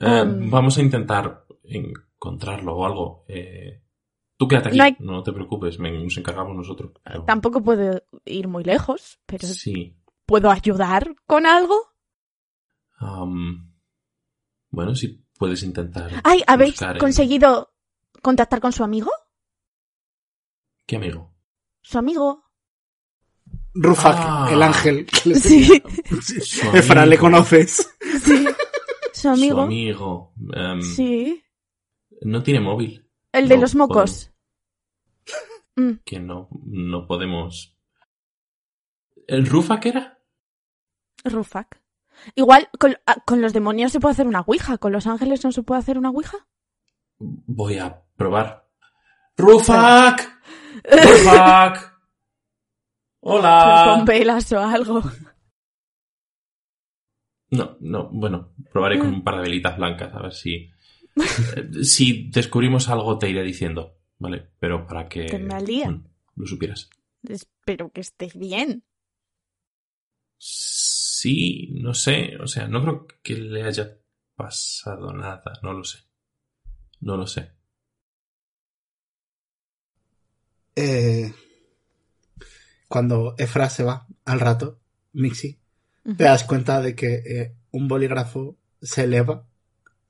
Eh, Um. Vamos a intentar encontrarlo o algo. Eh, tú quédate aquí, No hay- no te preocupes, me- nos encargamos nosotros. Pero- Tampoco puedo ir muy lejos, pero Sí. ¿puedo ayudar con algo? Am, bueno, si puedes intentar. Ay, ¿habéis conseguido contactar con su amigo? ¿Qué amigo? Su amigo. Rufak, Ah. el ángel. Sí, Su Efra, ¿le amigo. conoces? sí. Su amigo. Su amigo. Em, Sí. No tiene móvil. El de No los mocos. Mm, Que no, no podemos. ¿El Rufa qué era? Rufak. Igual con, ah, con los demonios se puede hacer una ouija, con los ángeles no se puede hacer una ouija. Voy a probar. ¡Rufak! ¡Rufak! ¡Hola! Con velas o algo. No, no, bueno, probaré con un par de velitas blancas a ver si. eh, si descubrimos algo te iré diciendo, ¿vale? Pero para que. Al día. bueno, lo supieras. Espero que estés bien. Sí, no sé, o sea, no creo que le haya pasado nada, no lo sé. No lo sé. Eh, cuando Efra se va al rato, Mixi, te das cuenta de que eh, un bolígrafo se eleva,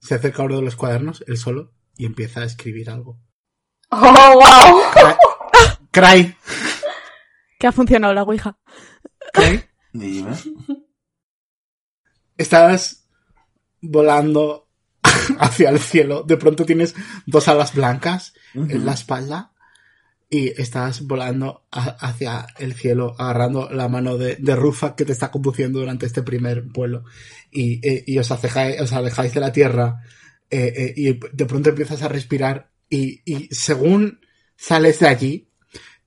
se acerca a uno de los cuadernos, él solo, y empieza a escribir algo. ¡Oh, wow! Cry. Cry. Que ha funcionado la Ouija. Cry. Dime. Estás volando hacia el cielo. De pronto tienes dos alas blancas en la espalda y estás volando hacia el cielo, agarrando la mano de, de Rufa que te está conduciendo durante este primer vuelo. Y, eh, y os, alejáis, os alejáis de la tierra eh, eh, y de pronto empiezas a respirar y, y según sales de allí,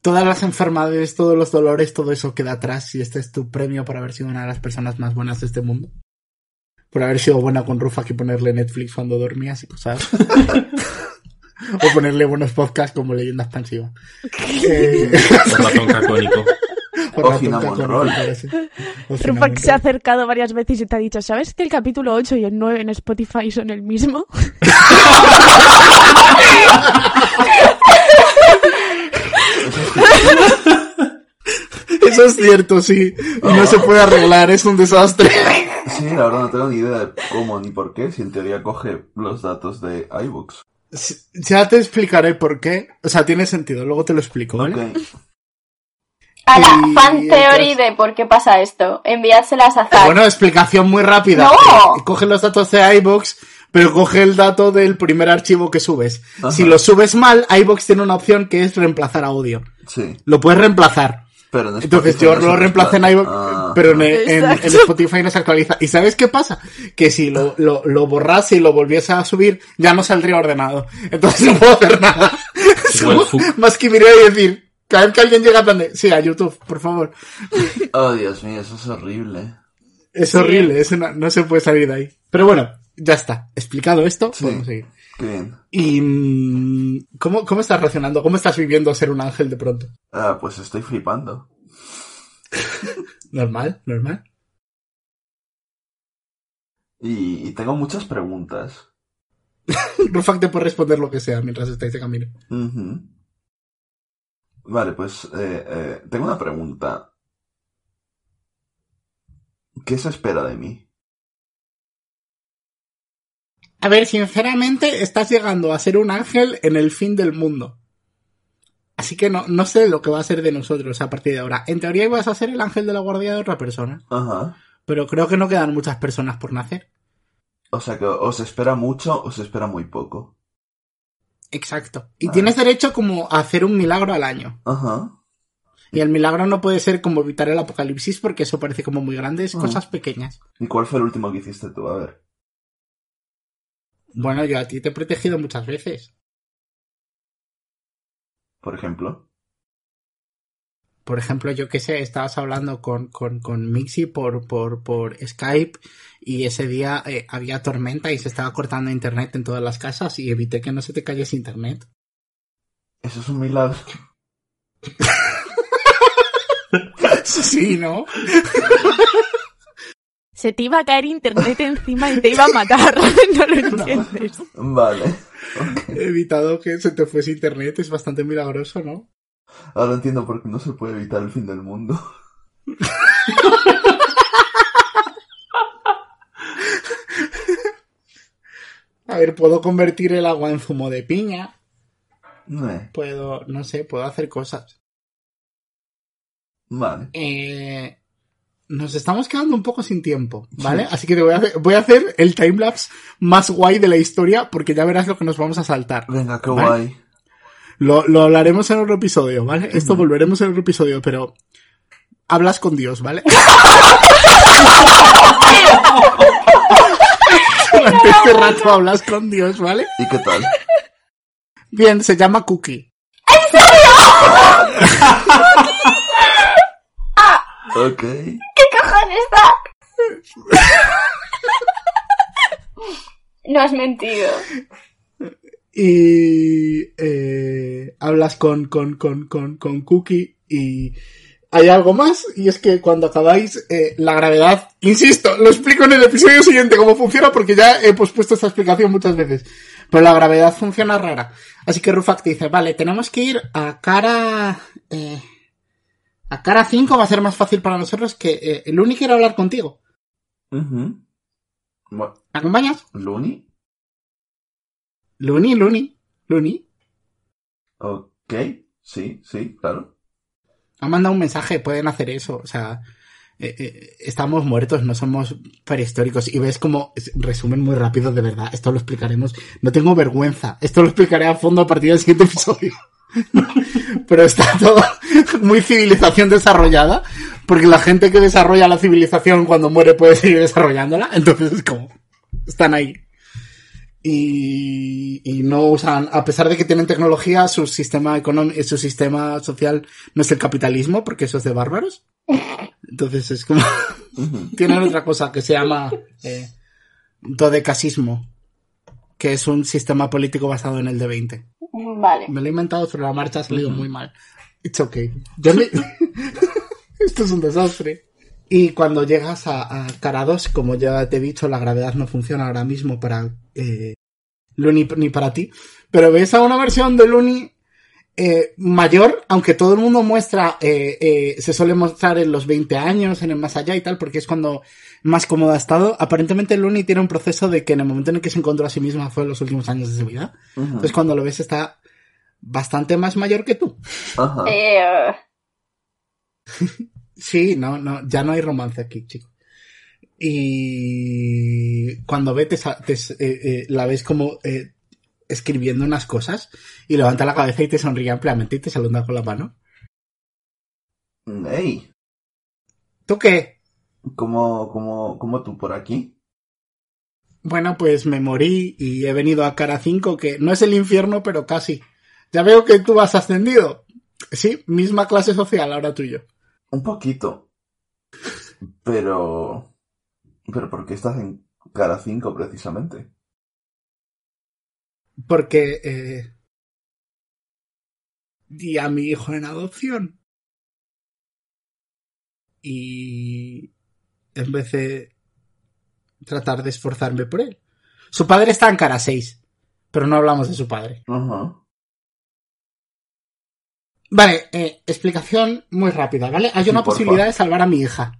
todas las enfermedades, todos los dolores, todo eso queda atrás y este es tu premio por haber sido una de las personas más buenas de este mundo. Por haber sido buena con Rufa y ponerle Netflix cuando dormías y cosas. o ponerle buenos podcasts como Leyenda Expansiva. Eh, Por ratón cacónico. por O ratón Cinnamon cacónico, Roll. parece. O Rupak Cinnamon se ha acercado varias veces y te ha dicho, ¿sabes que el capítulo 8 y el 9 en Spotify son el mismo? Eso es cierto, sí. Y no se puede arreglar, es un desastre. Sí, la verdad no tengo ni idea de cómo ni por qué, si en teoría coge los datos de iBooks. Ya te explicaré por qué. O sea, tiene sentido, luego te lo explico, ¿vale? Ana, Y- fan theory de por qué pasa esto. Enviádselas a Zack. Bueno, explicación muy rápida. ¡No! Eh, Coge los datos de iBox, pero coge el dato del primer archivo que subes. Ajá. Si lo subes mal, iBox tiene una opción que es reemplazar audio. Sí. Lo puedes reemplazar. Pero en Entonces yo no lo reemplacé en iVoox, Ah. pero en, en-. Spotify no se actualiza. ¿Y sabes qué pasa? Que si lo, lo, lo borrase y lo volviese a subir, ya no saldría ordenado. Entonces no puedo hacer nada. Más que mirar y decir, cada vez que alguien llega a plan de, sí, a YouTube, por favor. Oh, Dios mío, eso es horrible. Es Sí. horrible, eso no, no se puede salir de ahí. Pero bueno, ya está. Explicado esto, Sí. podemos seguir. Qué bien. ¿Y mm, ¿cómo, cómo estás reaccionando? ¿Cómo estás viviendo ser un ángel de pronto? Ah, pues estoy flipando. Normal, normal. Y, y tengo muchas preguntas. Rufak te puede responder lo que sea mientras estáis de camino. Vale, pues eh, eh, tengo una pregunta. ¿Qué se espera de mí? A ver, sinceramente, estás llegando a ser un ángel en el fin del mundo. Así que no, no sé lo que va a ser de nosotros a partir de ahora. En teoría ibas a ser el ángel de la guardia de otra persona. Ajá. Pero creo que no quedan muchas personas por nacer. O sea que os espera mucho o se espera muy poco. Exacto. Y tienes derecho como a hacer un milagro al año. Ajá. Y el milagro no puede ser como evitar el apocalipsis porque eso parece como muy grande, es cosas pequeñas. ¿Y cuál fue el último que hiciste tú? A ver. Bueno, yo a ti te he protegido muchas veces. Por ejemplo. Por ejemplo, yo que sé, estabas hablando con, con, con Mixi por, por, por Skype y ese día eh, había tormenta y se estaba cortando internet en todas las casas y evité que no se te cayese internet. Eso es un milagro. Sí, ¿no? Se te iba a caer internet encima y te iba a matar. no lo entiendes. Vale. He evitado que se te fuese internet, es bastante milagroso, ¿no? Ahora entiendo por qué no se puede evitar el fin del mundo. A ver, puedo convertir el agua en zumo de piña, Eh, puedo, no sé, puedo hacer cosas. Vale. Eh, nos estamos quedando un poco sin tiempo, ¿vale? Así que te voy a hacer, voy a hacer el timelapse más guay de la historia porque ya verás lo que nos vamos a saltar. Venga, qué Vale. guay. Lo, lo hablaremos en otro episodio, ¿vale? Esto volveremos en otro episodio, pero hablas con Dios, ¿vale? Durante este rato hablas con Dios, ¿vale? ¿Y qué tal? Bien, se llama Cookie. Ok. ¿Qué cojones No has mentido. y eh, hablas con, con, con, con, con Cookie y hay algo más y es que cuando acabáis eh, la gravedad, insisto, lo explico en el episodio siguiente cómo funciona porque ya he pospuesto esta explicación muchas veces, pero la gravedad funciona rara. Así que Rufak te dice, vale, tenemos que ir a cara... Eh, a cara 5 va a ser más fácil para nosotros que eh, el único quiere hablar contigo. Bueno, ¿Me acompañas? Looney. Luni, Luni, Luni. Ok. Sí, sí, claro. ha mandado un mensaje, pueden hacer eso, o sea, eh, eh, estamos muertos, no somos prehistóricos. Y ves como, es- resumen muy rápido, de verdad, esto lo explicaremos, no tengo vergüenza, esto lo explicaré a fondo a partir del siguiente episodio. Pero está todo muy civilización desarrollada, porque la gente que desarrolla la civilización cuando muere puede seguir desarrollándola, entonces es como, están ahí. Y, y no usan, a pesar de que tienen tecnología, su sistema económico, su sistema social no es el capitalismo, porque eso es de bárbaros. Entonces es como, tienen otra cosa que se llama eh, dodecasismo, que es un sistema político basado en el de 20. Vale. Me lo he inventado sobre la marcha, ha salido muy mal. It's okay. Yo me- Esto es un desastre. Y cuando llegas a, a cara 2, como ya te he dicho, la gravedad no funciona ahora mismo para eh, Looney ni para ti. Pero ves a una versión de Looney eh, mayor, aunque todo el mundo muestra, eh, eh, se suele mostrar en los 20 años, en el más allá y tal, porque es cuando más cómodo ha estado. Aparentemente Looney tiene un proceso de que en el momento en el que se encontró a sí misma fue en los últimos años de su vida. Entonces cuando lo ves está bastante más mayor que tú. Ajá. Eh, Sí, no, no, ya no hay romance aquí, chico. Y cuando ve, te, te eh, eh, la ves como eh, escribiendo unas cosas y levanta la cabeza y te sonríe ampliamente y te saluda con la mano. Ey, ¿Tú qué? ¿cómo, cómo, cómo tú por aquí? Bueno, pues me morí y he venido a cara 5, que no es el infierno, pero casi. Ya veo que tú has ascendido. Sí, misma clase social, ahora tuyo. Un poquito. Pero... ¿Pero por qué estás en cara 5 precisamente? Porque eh, di a mi hijo en adopción. Y en vez de tratar de esforzarme por él. Su padre está en cara 6, pero no hablamos de su padre. Vale, eh, explicación muy rápida, ¿vale? Hay una posibilidad de salvar a mi hija.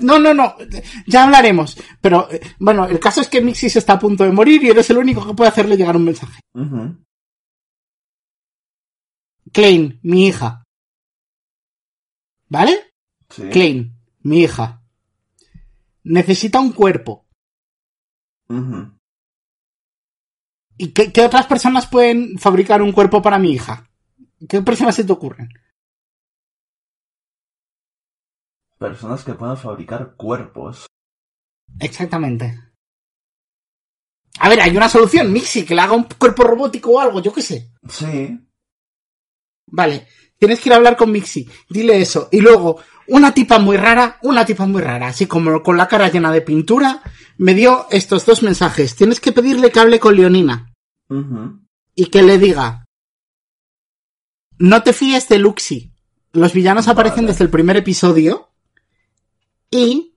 No, no, no, ya hablaremos. Pero, eh, bueno, el caso es que Mixis está a punto de morir y eres el único que puede hacerle llegar un mensaje. Ujú. Klein, mi hija. ¿Vale? Sí. Klein, mi hija. Necesita un cuerpo. ¿Y qué, qué otras personas pueden fabricar un cuerpo para mi hija? ¿Qué personas se te ocurren? Personas que puedan fabricar cuerpos. Exactamente. A ver, hay una solución, Mixi, que le haga un cuerpo robótico o algo, yo qué sé. Sí. Vale, tienes que ir a hablar con Mixi, dile eso. Y luego, una tipa muy rara, una tipa muy rara, así como con la cara llena de pintura, me dio estos dos mensajes. Tienes que pedirle que hable con Leonina y que le diga, no te fíes de Luxi. Los villanos Vale. aparecen desde el primer episodio y...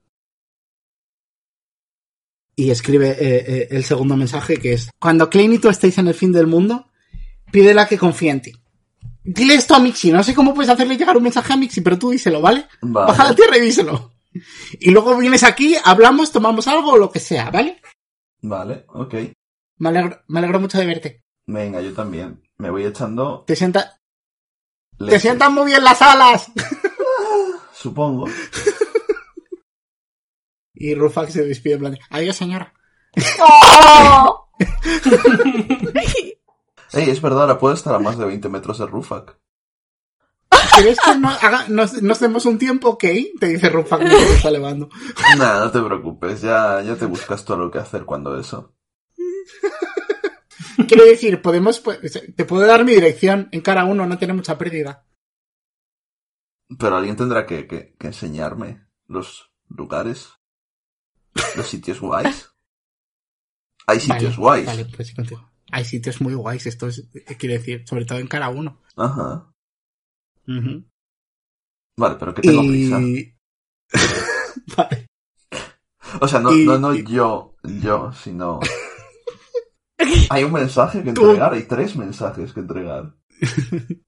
Y escribe eh, eh, el segundo mensaje que es, cuando Klein y tú estéis en el fin del mundo, pídela que confíe en ti. Dile esto a Mixi, no sé cómo puedes hacerle llegar un mensaje a Mixi, pero tú díselo, ¿vale? Vale. Baja a la tierra y díselo. Y luego vienes aquí, hablamos, tomamos algo o lo que sea, ¿vale? Vale, ok. Me alegro, me alegro mucho de verte. Venga, yo también. Me voy echando... Te sienta, te leche. sientan muy bien las alas. Supongo. Y Rufak se despide en plan, adiós señora. ¡Oh! Ey, es verdad, ahora puedo estar a más de 20 metros de Rufak. ¿Quieres que no- haga- nos, nos demos un tiempo, ok? Te dice Rufak se está elevando. Nada, no te preocupes, ya, ya te buscas todo lo que hacer cuando eso. Quiero decir, podemos, pues, te puedo dar mi dirección en cara uno, no tiene mucha pérdida. Pero alguien tendrá que, que, que enseñarme. los lugares, los sitios guays. Hay sitios Vale, guays. Vale, pues contigo. Hay sitios muy guays, esto es, quiere decir, sobre todo en cara uno. Ajá. Ujú. Vale, pero que tengo prisa. Y... vale. O sea, no, y- no, no yo, yo, sino... Hay un mensaje que Tú- entregar, hay tres mensajes que entregar.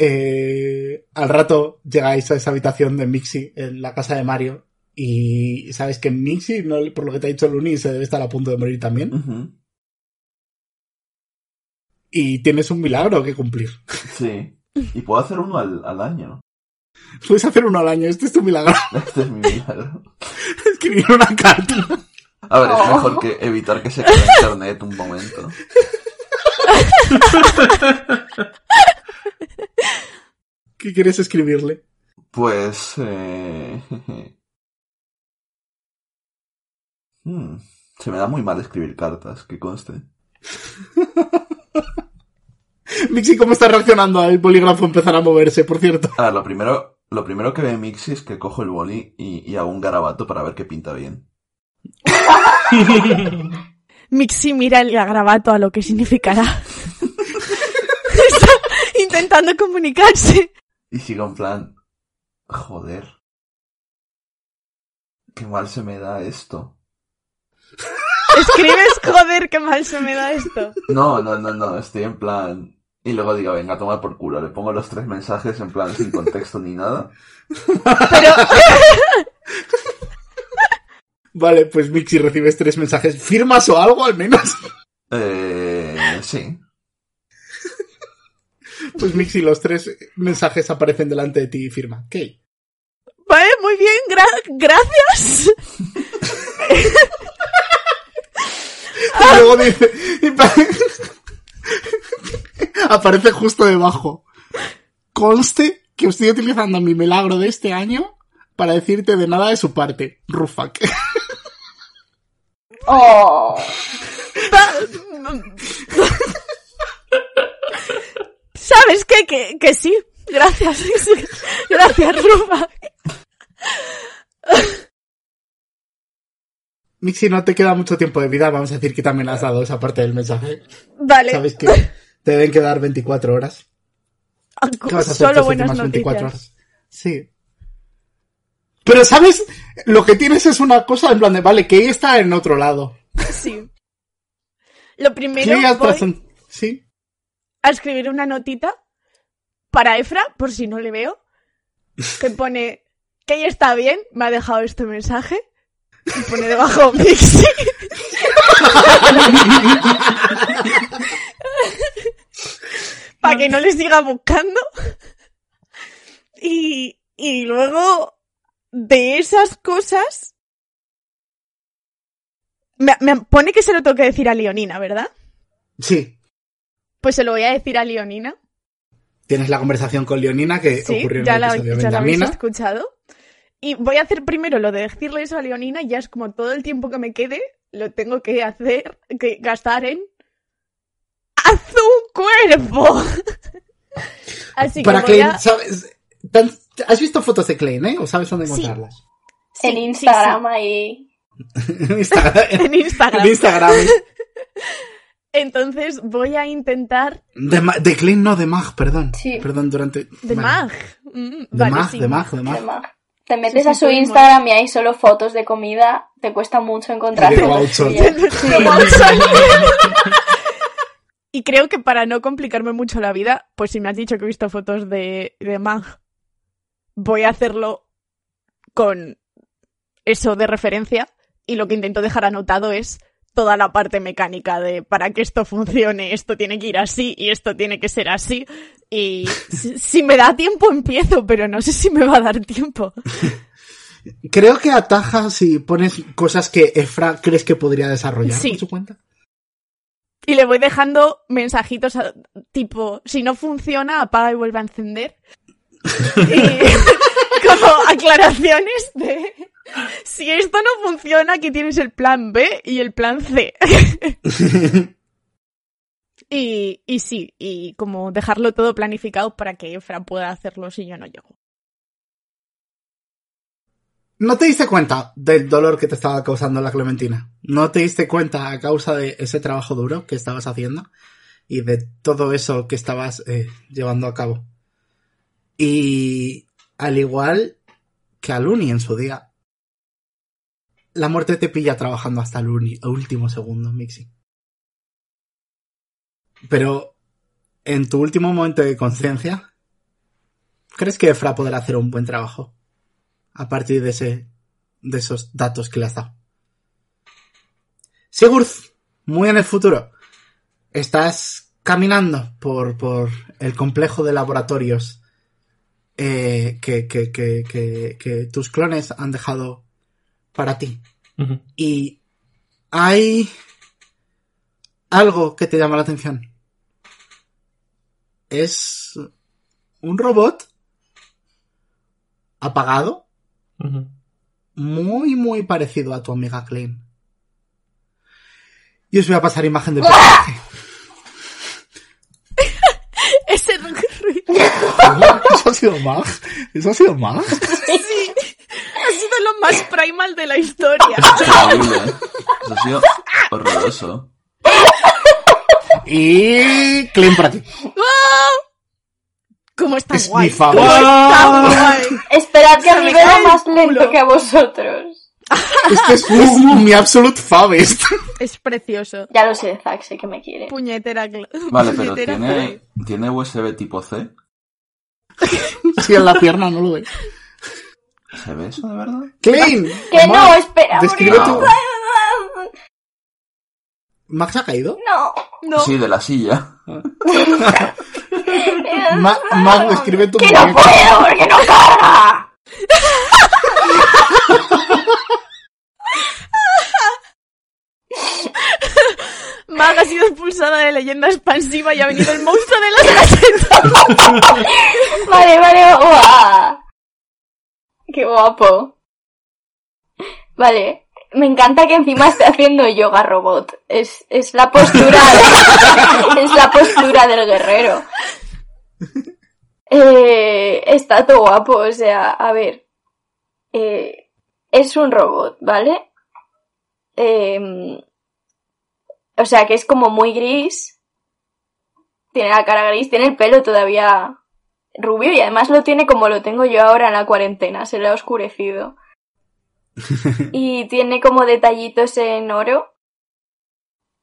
Eh, al rato llegáis a esa habitación de Mixi en la casa de Mario y sabes que Mixi, no, por lo que te ha dicho Luni, se debe estar a punto de morir también. Y tienes un milagro que cumplir. Sí. Y puedo hacer uno al, al año. Puedes hacer uno al año, este es tu milagro. Este es mi milagro. Escribir una carta. A ver, es mejor que evitar que se caiga internet un momento. ¿Qué quieres escribirle? Pues... Eh... hmm, Se me da muy mal escribir cartas, que conste. Mixi, ¿cómo está reaccionando al bolígrafo empezar a moverse, por cierto? A ver, lo primero, lo primero que ve Mixi es que cojo el boli y, y hago un garabato para ver qué pinta bien. Mixi mira el grabato a lo que significará. Está intentando comunicarse. Y sigo en plan... Joder. Qué mal se me da esto. Escribes, joder, qué mal se me da esto. No, no, no, no, estoy en plan... Y luego digo, venga, toma por culo. Le pongo los tres mensajes en plan sin contexto ni nada. Pero, Vale, pues Mixi recibes tres mensajes. ¿Firmas o algo al menos? Eh... Sí. Pues Mixi, los tres mensajes aparecen delante de ti y firma. ¿Qué? Vale, muy bien, gra- gracias. luego dice... y pa- Aparece justo debajo. Conste que estoy utilizando mi milagro de este año para decirte de nada de su parte. Rufak. Oh. ¿Sabes qué? Que, que sí. Gracias. Gracias, Rufa. Mixi, no te queda mucho tiempo de vida. Vamos a decir que también has dado esa parte del mensaje. Vale. Sabes que te deben quedar 24 horas. ¿Qué vas a hacer Solo buenas últimas 24 noticias. horas? Sí. Pero, ¿sabes? Lo que tienes es una cosa en plan de, vale, que ella está en otro lado. Sí. Lo primero voy Sí. a escribir una notita para Efra, por si no le veo, que pone que ella está bien, me ha dejado este mensaje, y pone debajo Mixi. para que no les siga buscando. Y, y luego, de esas cosas, me, me pone que se lo tengo que decir a Leonina, ¿verdad? Sí. Pues se lo voy a decir a Leonina. Tienes la conversación con Leonina que Sí, ocurrió en ya el la, episodio ya la habéis escuchado. Y voy a hacer primero lo de decirle eso a Leonina, y ya es como todo el tiempo que me quede, lo tengo que hacer, que gastar en. ¡Haz un cuerpo! Así que Para voy Klein, a... ¿sabes? ¿Has visto fotos de Klein, eh? ¿O sabes dónde Sí. encontrarlas? Sí, en sí, Instagram ahí. en Instagram. sí, en Instagram. En Instagram. Entonces voy a intentar. De, Ma- de Klein, no, de Mag, perdón. Sí. Perdón, durante... De vale. Mag. Mm, De vale, Mag, sí. de Mag, de de Mag. Te metes sí, a su. Instagram y hay solo fotos de comida. Te cuesta mucho encontrar fotos. Y creo que para no complicarme mucho la vida, pues si me has dicho que he visto fotos de, de Mag, voy a hacerlo con eso de referencia. Y lo que intento dejar anotado es toda la parte mecánica de para que esto funcione, esto tiene que ir así y esto tiene que ser así. Y si, si me da tiempo empiezo, pero no sé si me va a dar tiempo. Creo que ataja si pones cosas que Efra crees que podría desarrollar Sí. por su cuenta. Y le voy dejando mensajitos a- tipo, si no funciona, apaga y vuelve a encender. Y como aclaraciones de, si esto no funciona, aquí tienes el plan B y el plan C. y, y sí, y como dejarlo todo planificado para que Efra pueda hacerlo si yo no llego. no te diste cuenta del dolor que te estaba causando la clementina. No te diste cuenta a causa de ese trabajo duro que estabas haciendo y de todo eso que estabas eh, llevando a cabo. Y al igual que a Luni en su día, la muerte te pilla trabajando hasta el último segundo, Mixi. Pero en tu último momento de conciencia, ¿crees que Efra podrá hacer un buen trabajo? A partir de ese, de esos datos que le has dado. Sigurd, muy en el futuro, estás caminando por, por el complejo de laboratorios eh, que, que tus clones han dejado para ti. Y hay algo que te llama la atención. Es un robot apagado, muy, muy parecido a tu amiga Klein. Y os voy a pasar imagen del personaje. Ese ruido Eso ha sido Mag. Eso ha sido Mag. sí, lo más primal de la historia. Eso ha sido horroroso. Y Klein para ti. ¿Cómo está Es guay? mi favo. ¿Cómo está guay? Esperad que a Se mí me me cae va el más lento que a vosotros. Este es, es mi absolute fave. este. Es precioso. Ya lo sé, Zack, sé que me quiere. Puñetera. Vale, pero puñetera ¿tiene. ¿tiene USB tipo C? Sí, en la pierna no lo ve. ¿Se ve eso de verdad? Klein. Que no, espera. Describe tu... ¿Max ha caído? No. No, Sí, de la silla. Ma- Mag, describe tu Que no puedo porque no carga. Mag ha sido expulsada de leyenda expansiva y ha venido el monstruo de las casetas. Vale, vale, guau. Qué guapo. Vale. Me encanta que encima esté haciendo yoga robot. Es, es la postura de- es la postura del guerrero. Eh, está todo guapo, o sea, a ver. Eh, es un robot, ¿vale? Eh, o sea, que es como muy gris. Tiene la cara gris, tiene el pelo todavía rubio y además lo tiene como lo tengo yo ahora en la cuarentena, se le ha oscurecido. y tiene como detallitos en oro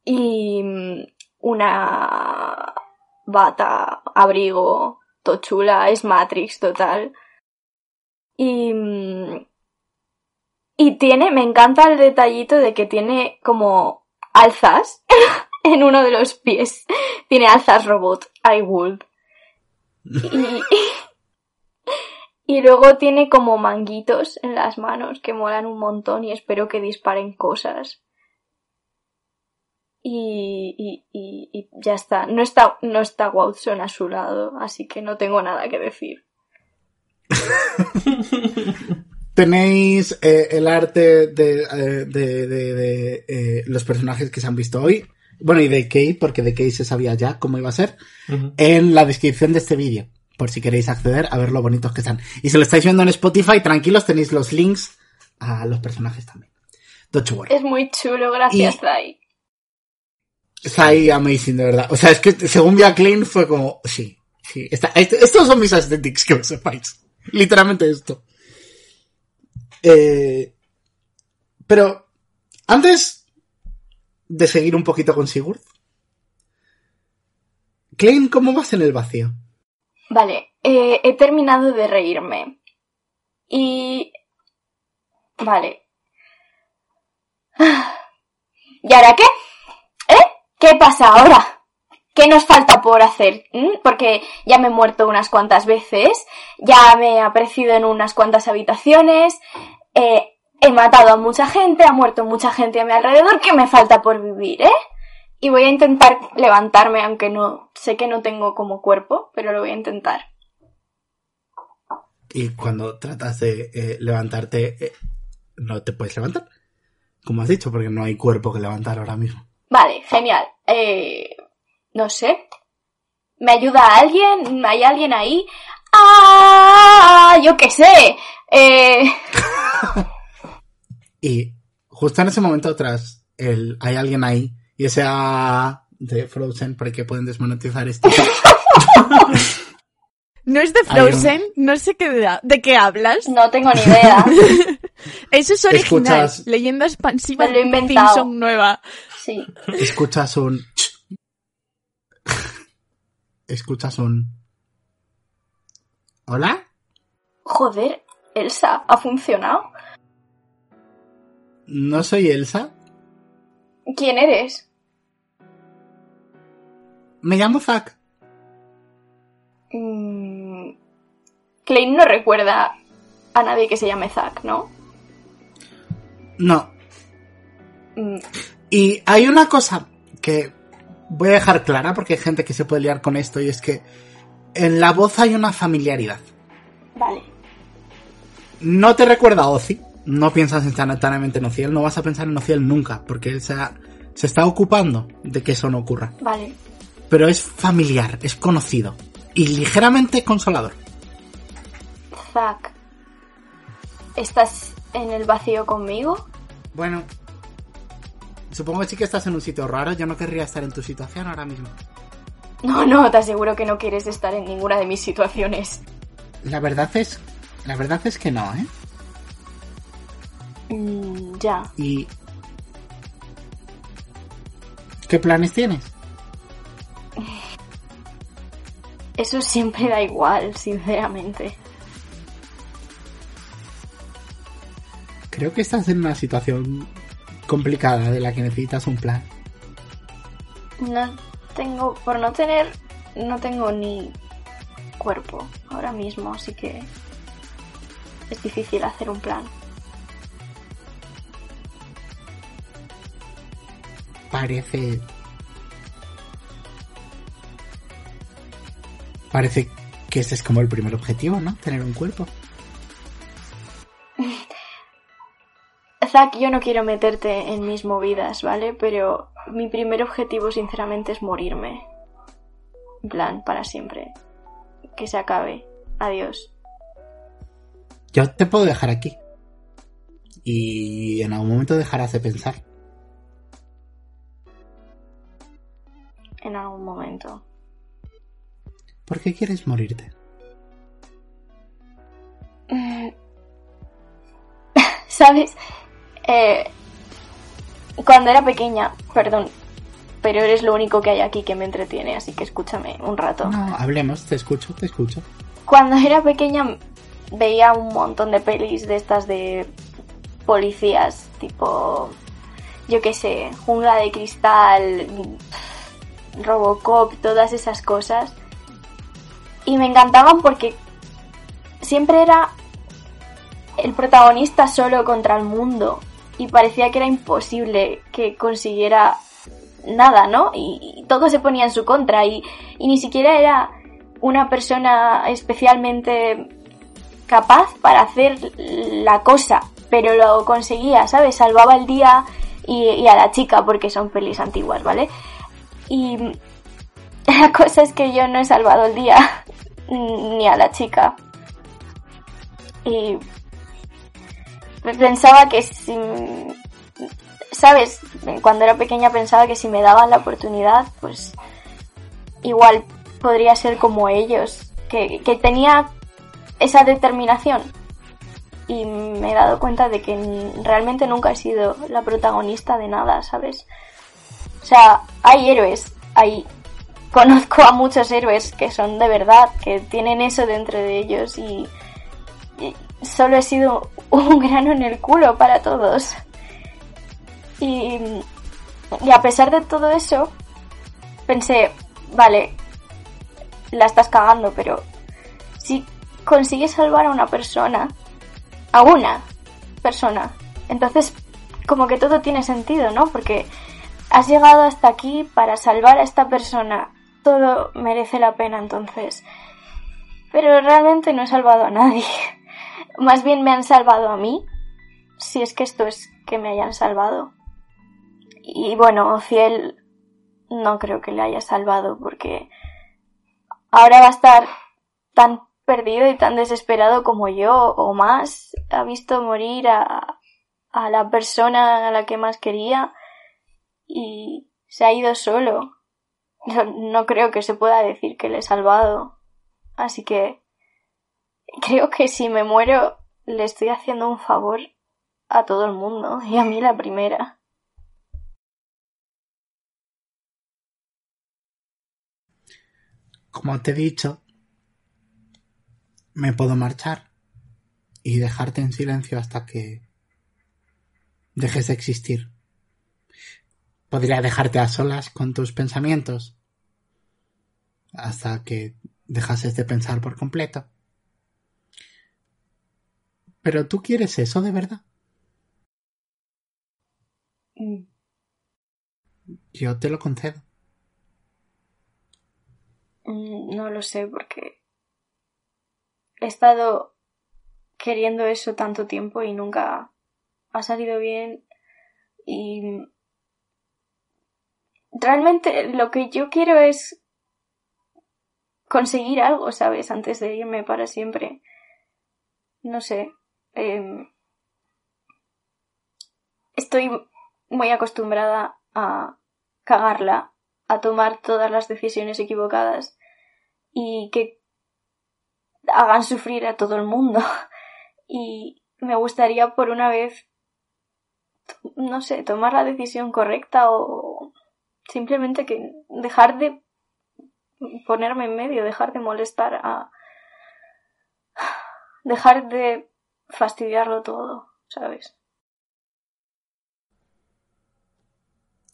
y mm, una bata, abrigo, tochula, es Matrix total. Y, mm, y tiene, me encanta el detallito de que tiene como alzas en uno de los pies. Tiene alzas robot, I would. Y, y luego tiene como manguitos en las manos que molan un montón y espero que disparen cosas. Y, y, ya está. No está, no está Watson a su lado, así que no tengo nada que decir. Tenéis eh, el arte de, eh, de, de- de, eh, los personajes que se han visto hoy. Bueno, y de Kate, porque de Kate se sabía ya cómo iba a ser. En la descripción de este vídeo. Por si queréis acceder a ver lo bonitos que están. Y si lo estáis viendo en Spotify, tranquilos, tenéis los links a los personajes también. Don't you worry. Es muy chulo, gracias, Zai. Ahí amazing, de verdad. O sea, es que según vi a Klein fue como, sí, sí. Está, este- estos son mis aesthetics, que lo sepáis. Literalmente esto. Eh, pero, antes de seguir un poquito con Sigurd. Klein, ¿cómo vas en el vacío? Vale, eh, he terminado de reírme. Y... Vale. ¿Y ahora qué? ¿Eh? ¿Qué pasa ahora? ¿Qué nos falta por hacer? ¿Mm? Porque ya me he muerto unas cuantas veces, ya me he aparecido en unas cuantas habitaciones, eh, he matado a mucha gente, ha muerto mucha gente a mi alrededor, ¿qué me falta por vivir, eh? Y voy a intentar levantarme, aunque no sé que no tengo como cuerpo, pero lo voy a intentar. Y cuando tratas de eh, levantarte, eh, no te puedes levantar. Como has dicho, porque no hay cuerpo que levantar ahora mismo. Vale, genial. Eh, no sé. ¿Me ayuda alguien? ¿Hay alguien ahí? ¡Ah! Yo qué sé. Eh, y justo en ese momento tras el, hay alguien ahí y ese A de Frozen porque pueden desmonetizar esto. No es de un- Frozen, no sé qué de, de qué hablas. No tengo ni idea. Eso es original. Escuchas- Leyenda expansiva Me lo he de inventado. Simpson nueva. Sí. Escuchas un... Escuchas un... ¿Hola? Joder, Elsa, ¿ha funcionado? No soy Elsa. ¿Quién eres? Me llamo Zack. Mm, Klein no recuerda a nadie que se llame Zack, ¿no? No. Mm, Y hay una cosa que voy a dejar clara porque hay gente que se puede liar con esto y es que en la voz hay una familiaridad. vale. No te recuerda a Ozzy, no piensas instantáneamente en Ociel, no vas a pensar en Ociel nunca porque él se, ha- se está ocupando de que eso no ocurra. Vale. Pero es familiar, es conocido y ligeramente consolador. Zack. ¿Estás en el vacío conmigo? Bueno, supongo que sí que estás en un sitio raro, yo no querría estar en tu situación ahora mismo. No, no, te aseguro que no quieres estar en ninguna de mis situaciones. La verdad es, la verdad es que no, ¿eh? Mm, ya. ¿Y qué planes tienes? Eso siempre da igual, sinceramente. Creo que estás en una situación complicada de la que necesitas un plan. No tengo, por no tener, no tengo ni cuerpo ahora mismo, así que es difícil hacer un plan. Parece... Parece que ese es como el primer objetivo, ¿no? Tener un cuerpo. Zack, yo no quiero meterte en mis movidas, ¿vale? Pero mi primer objetivo, sinceramente, es morirme. En plan, para siempre. Que se acabe. Adiós. Yo te puedo dejar aquí. Y en algún momento dejarás de pensar. En algún momento. ¿Por qué quieres morirte? ¿Sabes? Eh, cuando era pequeña, perdón, pero eres lo único que hay aquí que me entretiene, así que escúchame un rato. No, hablemos, te escucho, te escucho. Cuando era pequeña veía un montón de pelis de estas de policías, tipo, yo qué sé, Jungla de Cristal, Robocop, todas esas cosas. Y me encantaban porque siempre era el protagonista solo contra el mundo y parecía que era imposible que consiguiera nada, ¿no? Y, todo se ponía en su contra y, y ni siquiera era una persona especialmente capaz para hacer la cosa, pero lo conseguía, ¿sabes? Salvaba el día y, y a la chica porque son pelis antiguas, ¿vale? Y la cosa es que yo no he salvado el día ni a la chica. Y pensaba que si... ¿Sabes? Cuando era pequeña pensaba que si me daban la oportunidad, pues igual podría ser como ellos, que, que tenía esa determinación. Y me he dado cuenta de que realmente nunca he sido la protagonista de nada, ¿sabes? O sea, hay héroes, hay... Conozco a muchos héroes que son de verdad, que tienen eso dentro de ellos y, solo he sido un grano en el culo para todos. Y, y a pesar de todo eso, pensé, vale, la estás cagando, pero si consigues salvar a una persona, a una persona, entonces como que todo tiene sentido, ¿no? Porque has llegado hasta aquí para salvar a esta persona, todo merece la pena entonces. Pero realmente no he salvado a nadie. Más bien me han salvado a mí, si es que esto es que me hayan salvado. Y bueno, Ciel no creo que le haya salvado porque ahora va a estar tan perdido y tan desesperado como yo o más ha visto morir a, a la persona a la que más quería y se ha ido solo. No, no creo que se pueda decir que le he salvado. Así que creo que si me muero le estoy haciendo un favor a todo el mundo y a mí la primera. Como te he dicho, me puedo marchar y dejarte en silencio hasta que dejes de existir. Podría dejarte a solas con tus pensamientos hasta que dejases de pensar por completo. Pero tú quieres eso de verdad. Mm, Yo te lo concedo. mm, No lo sé porque he estado queriendo eso tanto tiempo y nunca ha salido bien y realmente lo que yo quiero es conseguir algo, ¿sabes? Antes de irme para siempre. No sé. em, estoy muy acostumbrada a cagarla, a tomar todas las decisiones equivocadas y que hagan sufrir a todo el mundo. Y me gustaría por una vez, no sé, tomar la decisión correcta o simplemente que dejar de ponerme en medio, dejar de molestar a... dejar de fastidiarlo todo, ¿sabes?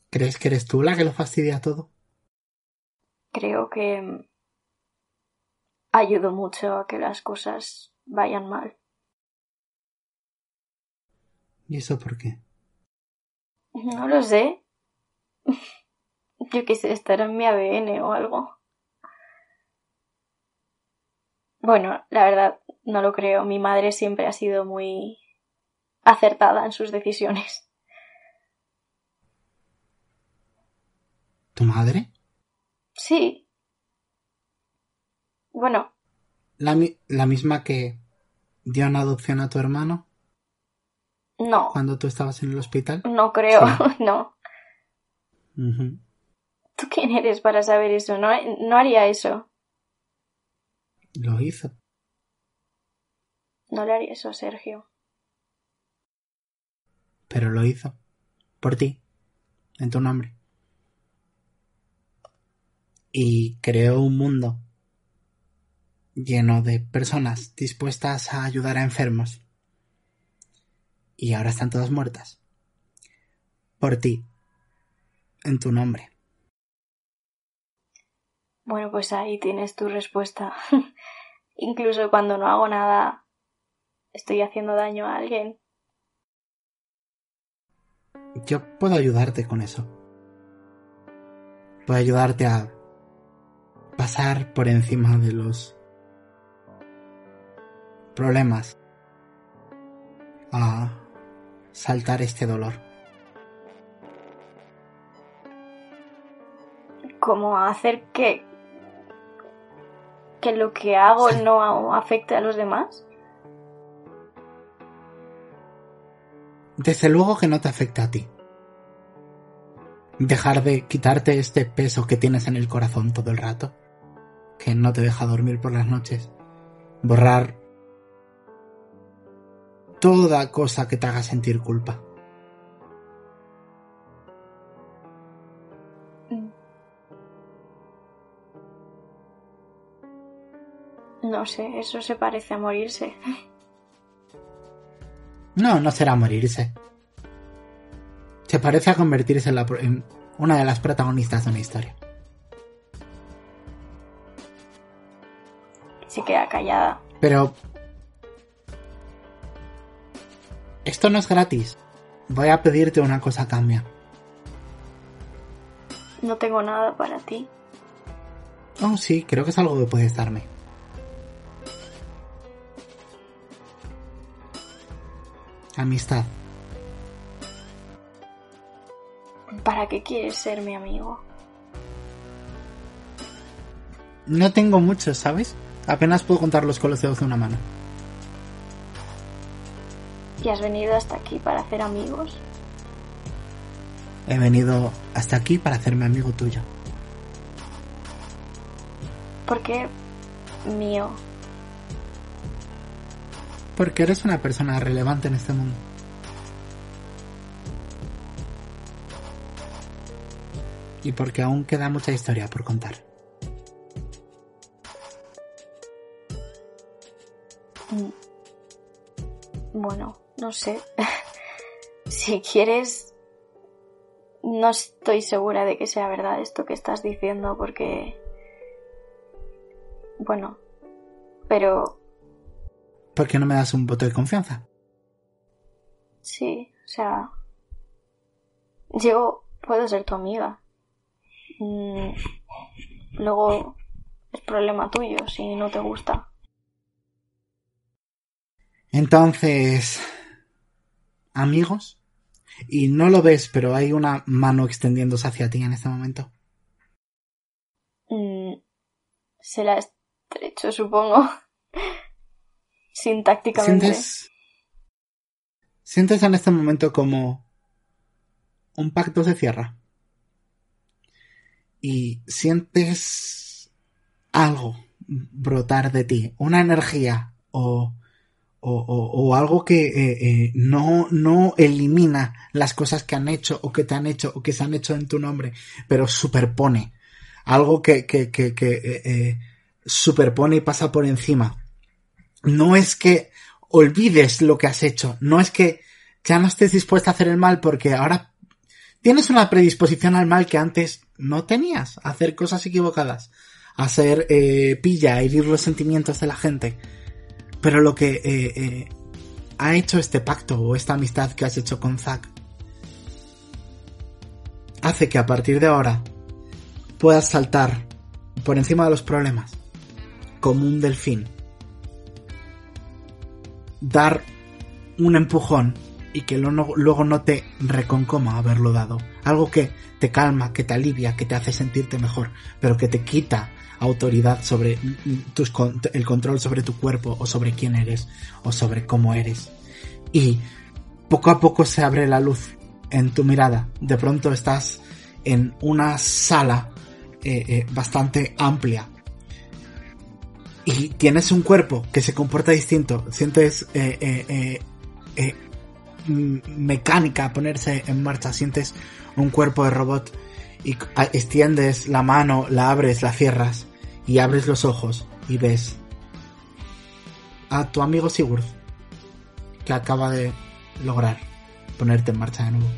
¿Crees que eres tú la que lo fastidia todo? Creo que ayudo mucho a que las cosas vayan mal. ¿Y eso por qué? No lo sé. Yo qué sé, estar en mi ADN o algo. Bueno, la verdad, no lo creo. Mi madre siempre ha sido muy acertada en sus decisiones. ¿Tu madre? Sí. Bueno, ¿La, mi- la misma que dio en adopción a tu hermano no. cuando tú estabas en el hospital? No creo, Sí. no. ¿Tú quién eres para saber eso? No, no haría eso. Lo hizo. No le haría eso a Sergio. Pero lo hizo. Por ti. En tu nombre. Y creó un mundo lleno de personas dispuestas a ayudar a enfermos. Y ahora están todas muertas. Por ti. En tu nombre. Bueno, pues ahí tienes tu respuesta. Incluso cuando no hago nada, estoy haciendo daño a alguien. Yo puedo ayudarte con eso. Puedo ayudarte a pasar por encima de los problemas. A saltar este dolor. Como hacer que que lo que hago no afecte a los demás. Desde luego que no te afecta a ti. Dejar de quitarte este peso que tienes en el corazón todo el rato, que no te deja dormir por las noches. Borrar toda cosa que te haga sentir culpa. No sé, eso se parece a morirse. No, no será morirse. Se parece a convertirse en, la en una de las protagonistas de una historia. Se queda callada. Pero... Esto no es gratis. Voy a pedirte una cosa a cambio. No tengo nada para ti. Oh, sí, creo que es algo que puedes darme. Amistad. ¿Para qué quieres ser mi amigo? No tengo mucho, ¿sabes? Apenas puedo contarlos con los dedos de una mano. ¿Y has venido hasta aquí para hacer amigos? He venido hasta aquí para hacerme amigo tuyo. ¿Por qué mío? Porque eres una persona relevante en este mundo. Y porque aún queda mucha historia por contar. Mm. Bueno, no sé. si quieres, no estoy segura de que sea verdad esto que estás diciendo porque... Bueno, pero ¿Por qué no me das un voto de confianza? sí, o sea... Yo puedo ser tu amiga. Mm, Luego es problema tuyo si no te gusta. Entonces, amigos, y no lo ves, pero hay una mano extendiéndose hacia ti en este momento. Mm, Se la estrecho, supongo. Sintácticamente. Sientes, sientes en este momento como un pacto se cierra. Y sientes algo brotar de ti, una energía o, o, o- o algo que eh, eh, no, no elimina las cosas que han hecho o que te han hecho o que se han hecho en tu nombre, pero superpone. Algo que, que, que, eh, superpone y pasa por encima no es que olvides lo que has hecho, no es que ya no estés dispuesta a hacer el mal porque ahora tienes una predisposición al mal que antes no tenías, a hacer cosas equivocadas, a ser eh, pilla, a herir los sentimientos de la gente. Pero lo que eh, eh, ha hecho este pacto o esta amistad que has hecho con Zack hace que a partir de ahora puedas saltar por encima de los problemas como un delfín dar un empujón y que luego no te reconcoma haberlo dado. Algo que te calma, que te alivia, que te hace sentirte mejor, pero que te quita autoridad sobre tus, el control sobre tu cuerpo o sobre quién eres o sobre cómo eres. Y poco a poco se abre la luz en tu mirada. De pronto estás en una sala eh, eh, bastante amplia y tienes un cuerpo que se comporta distinto, sientes eh, eh, eh, eh, m- mecánica ponerse en marcha, sientes un cuerpo de robot y extiendes la mano, la abres, la cierras y abres los ojos y ves a tu amigo Sigurd que acaba de lograr ponerte en marcha de nuevo.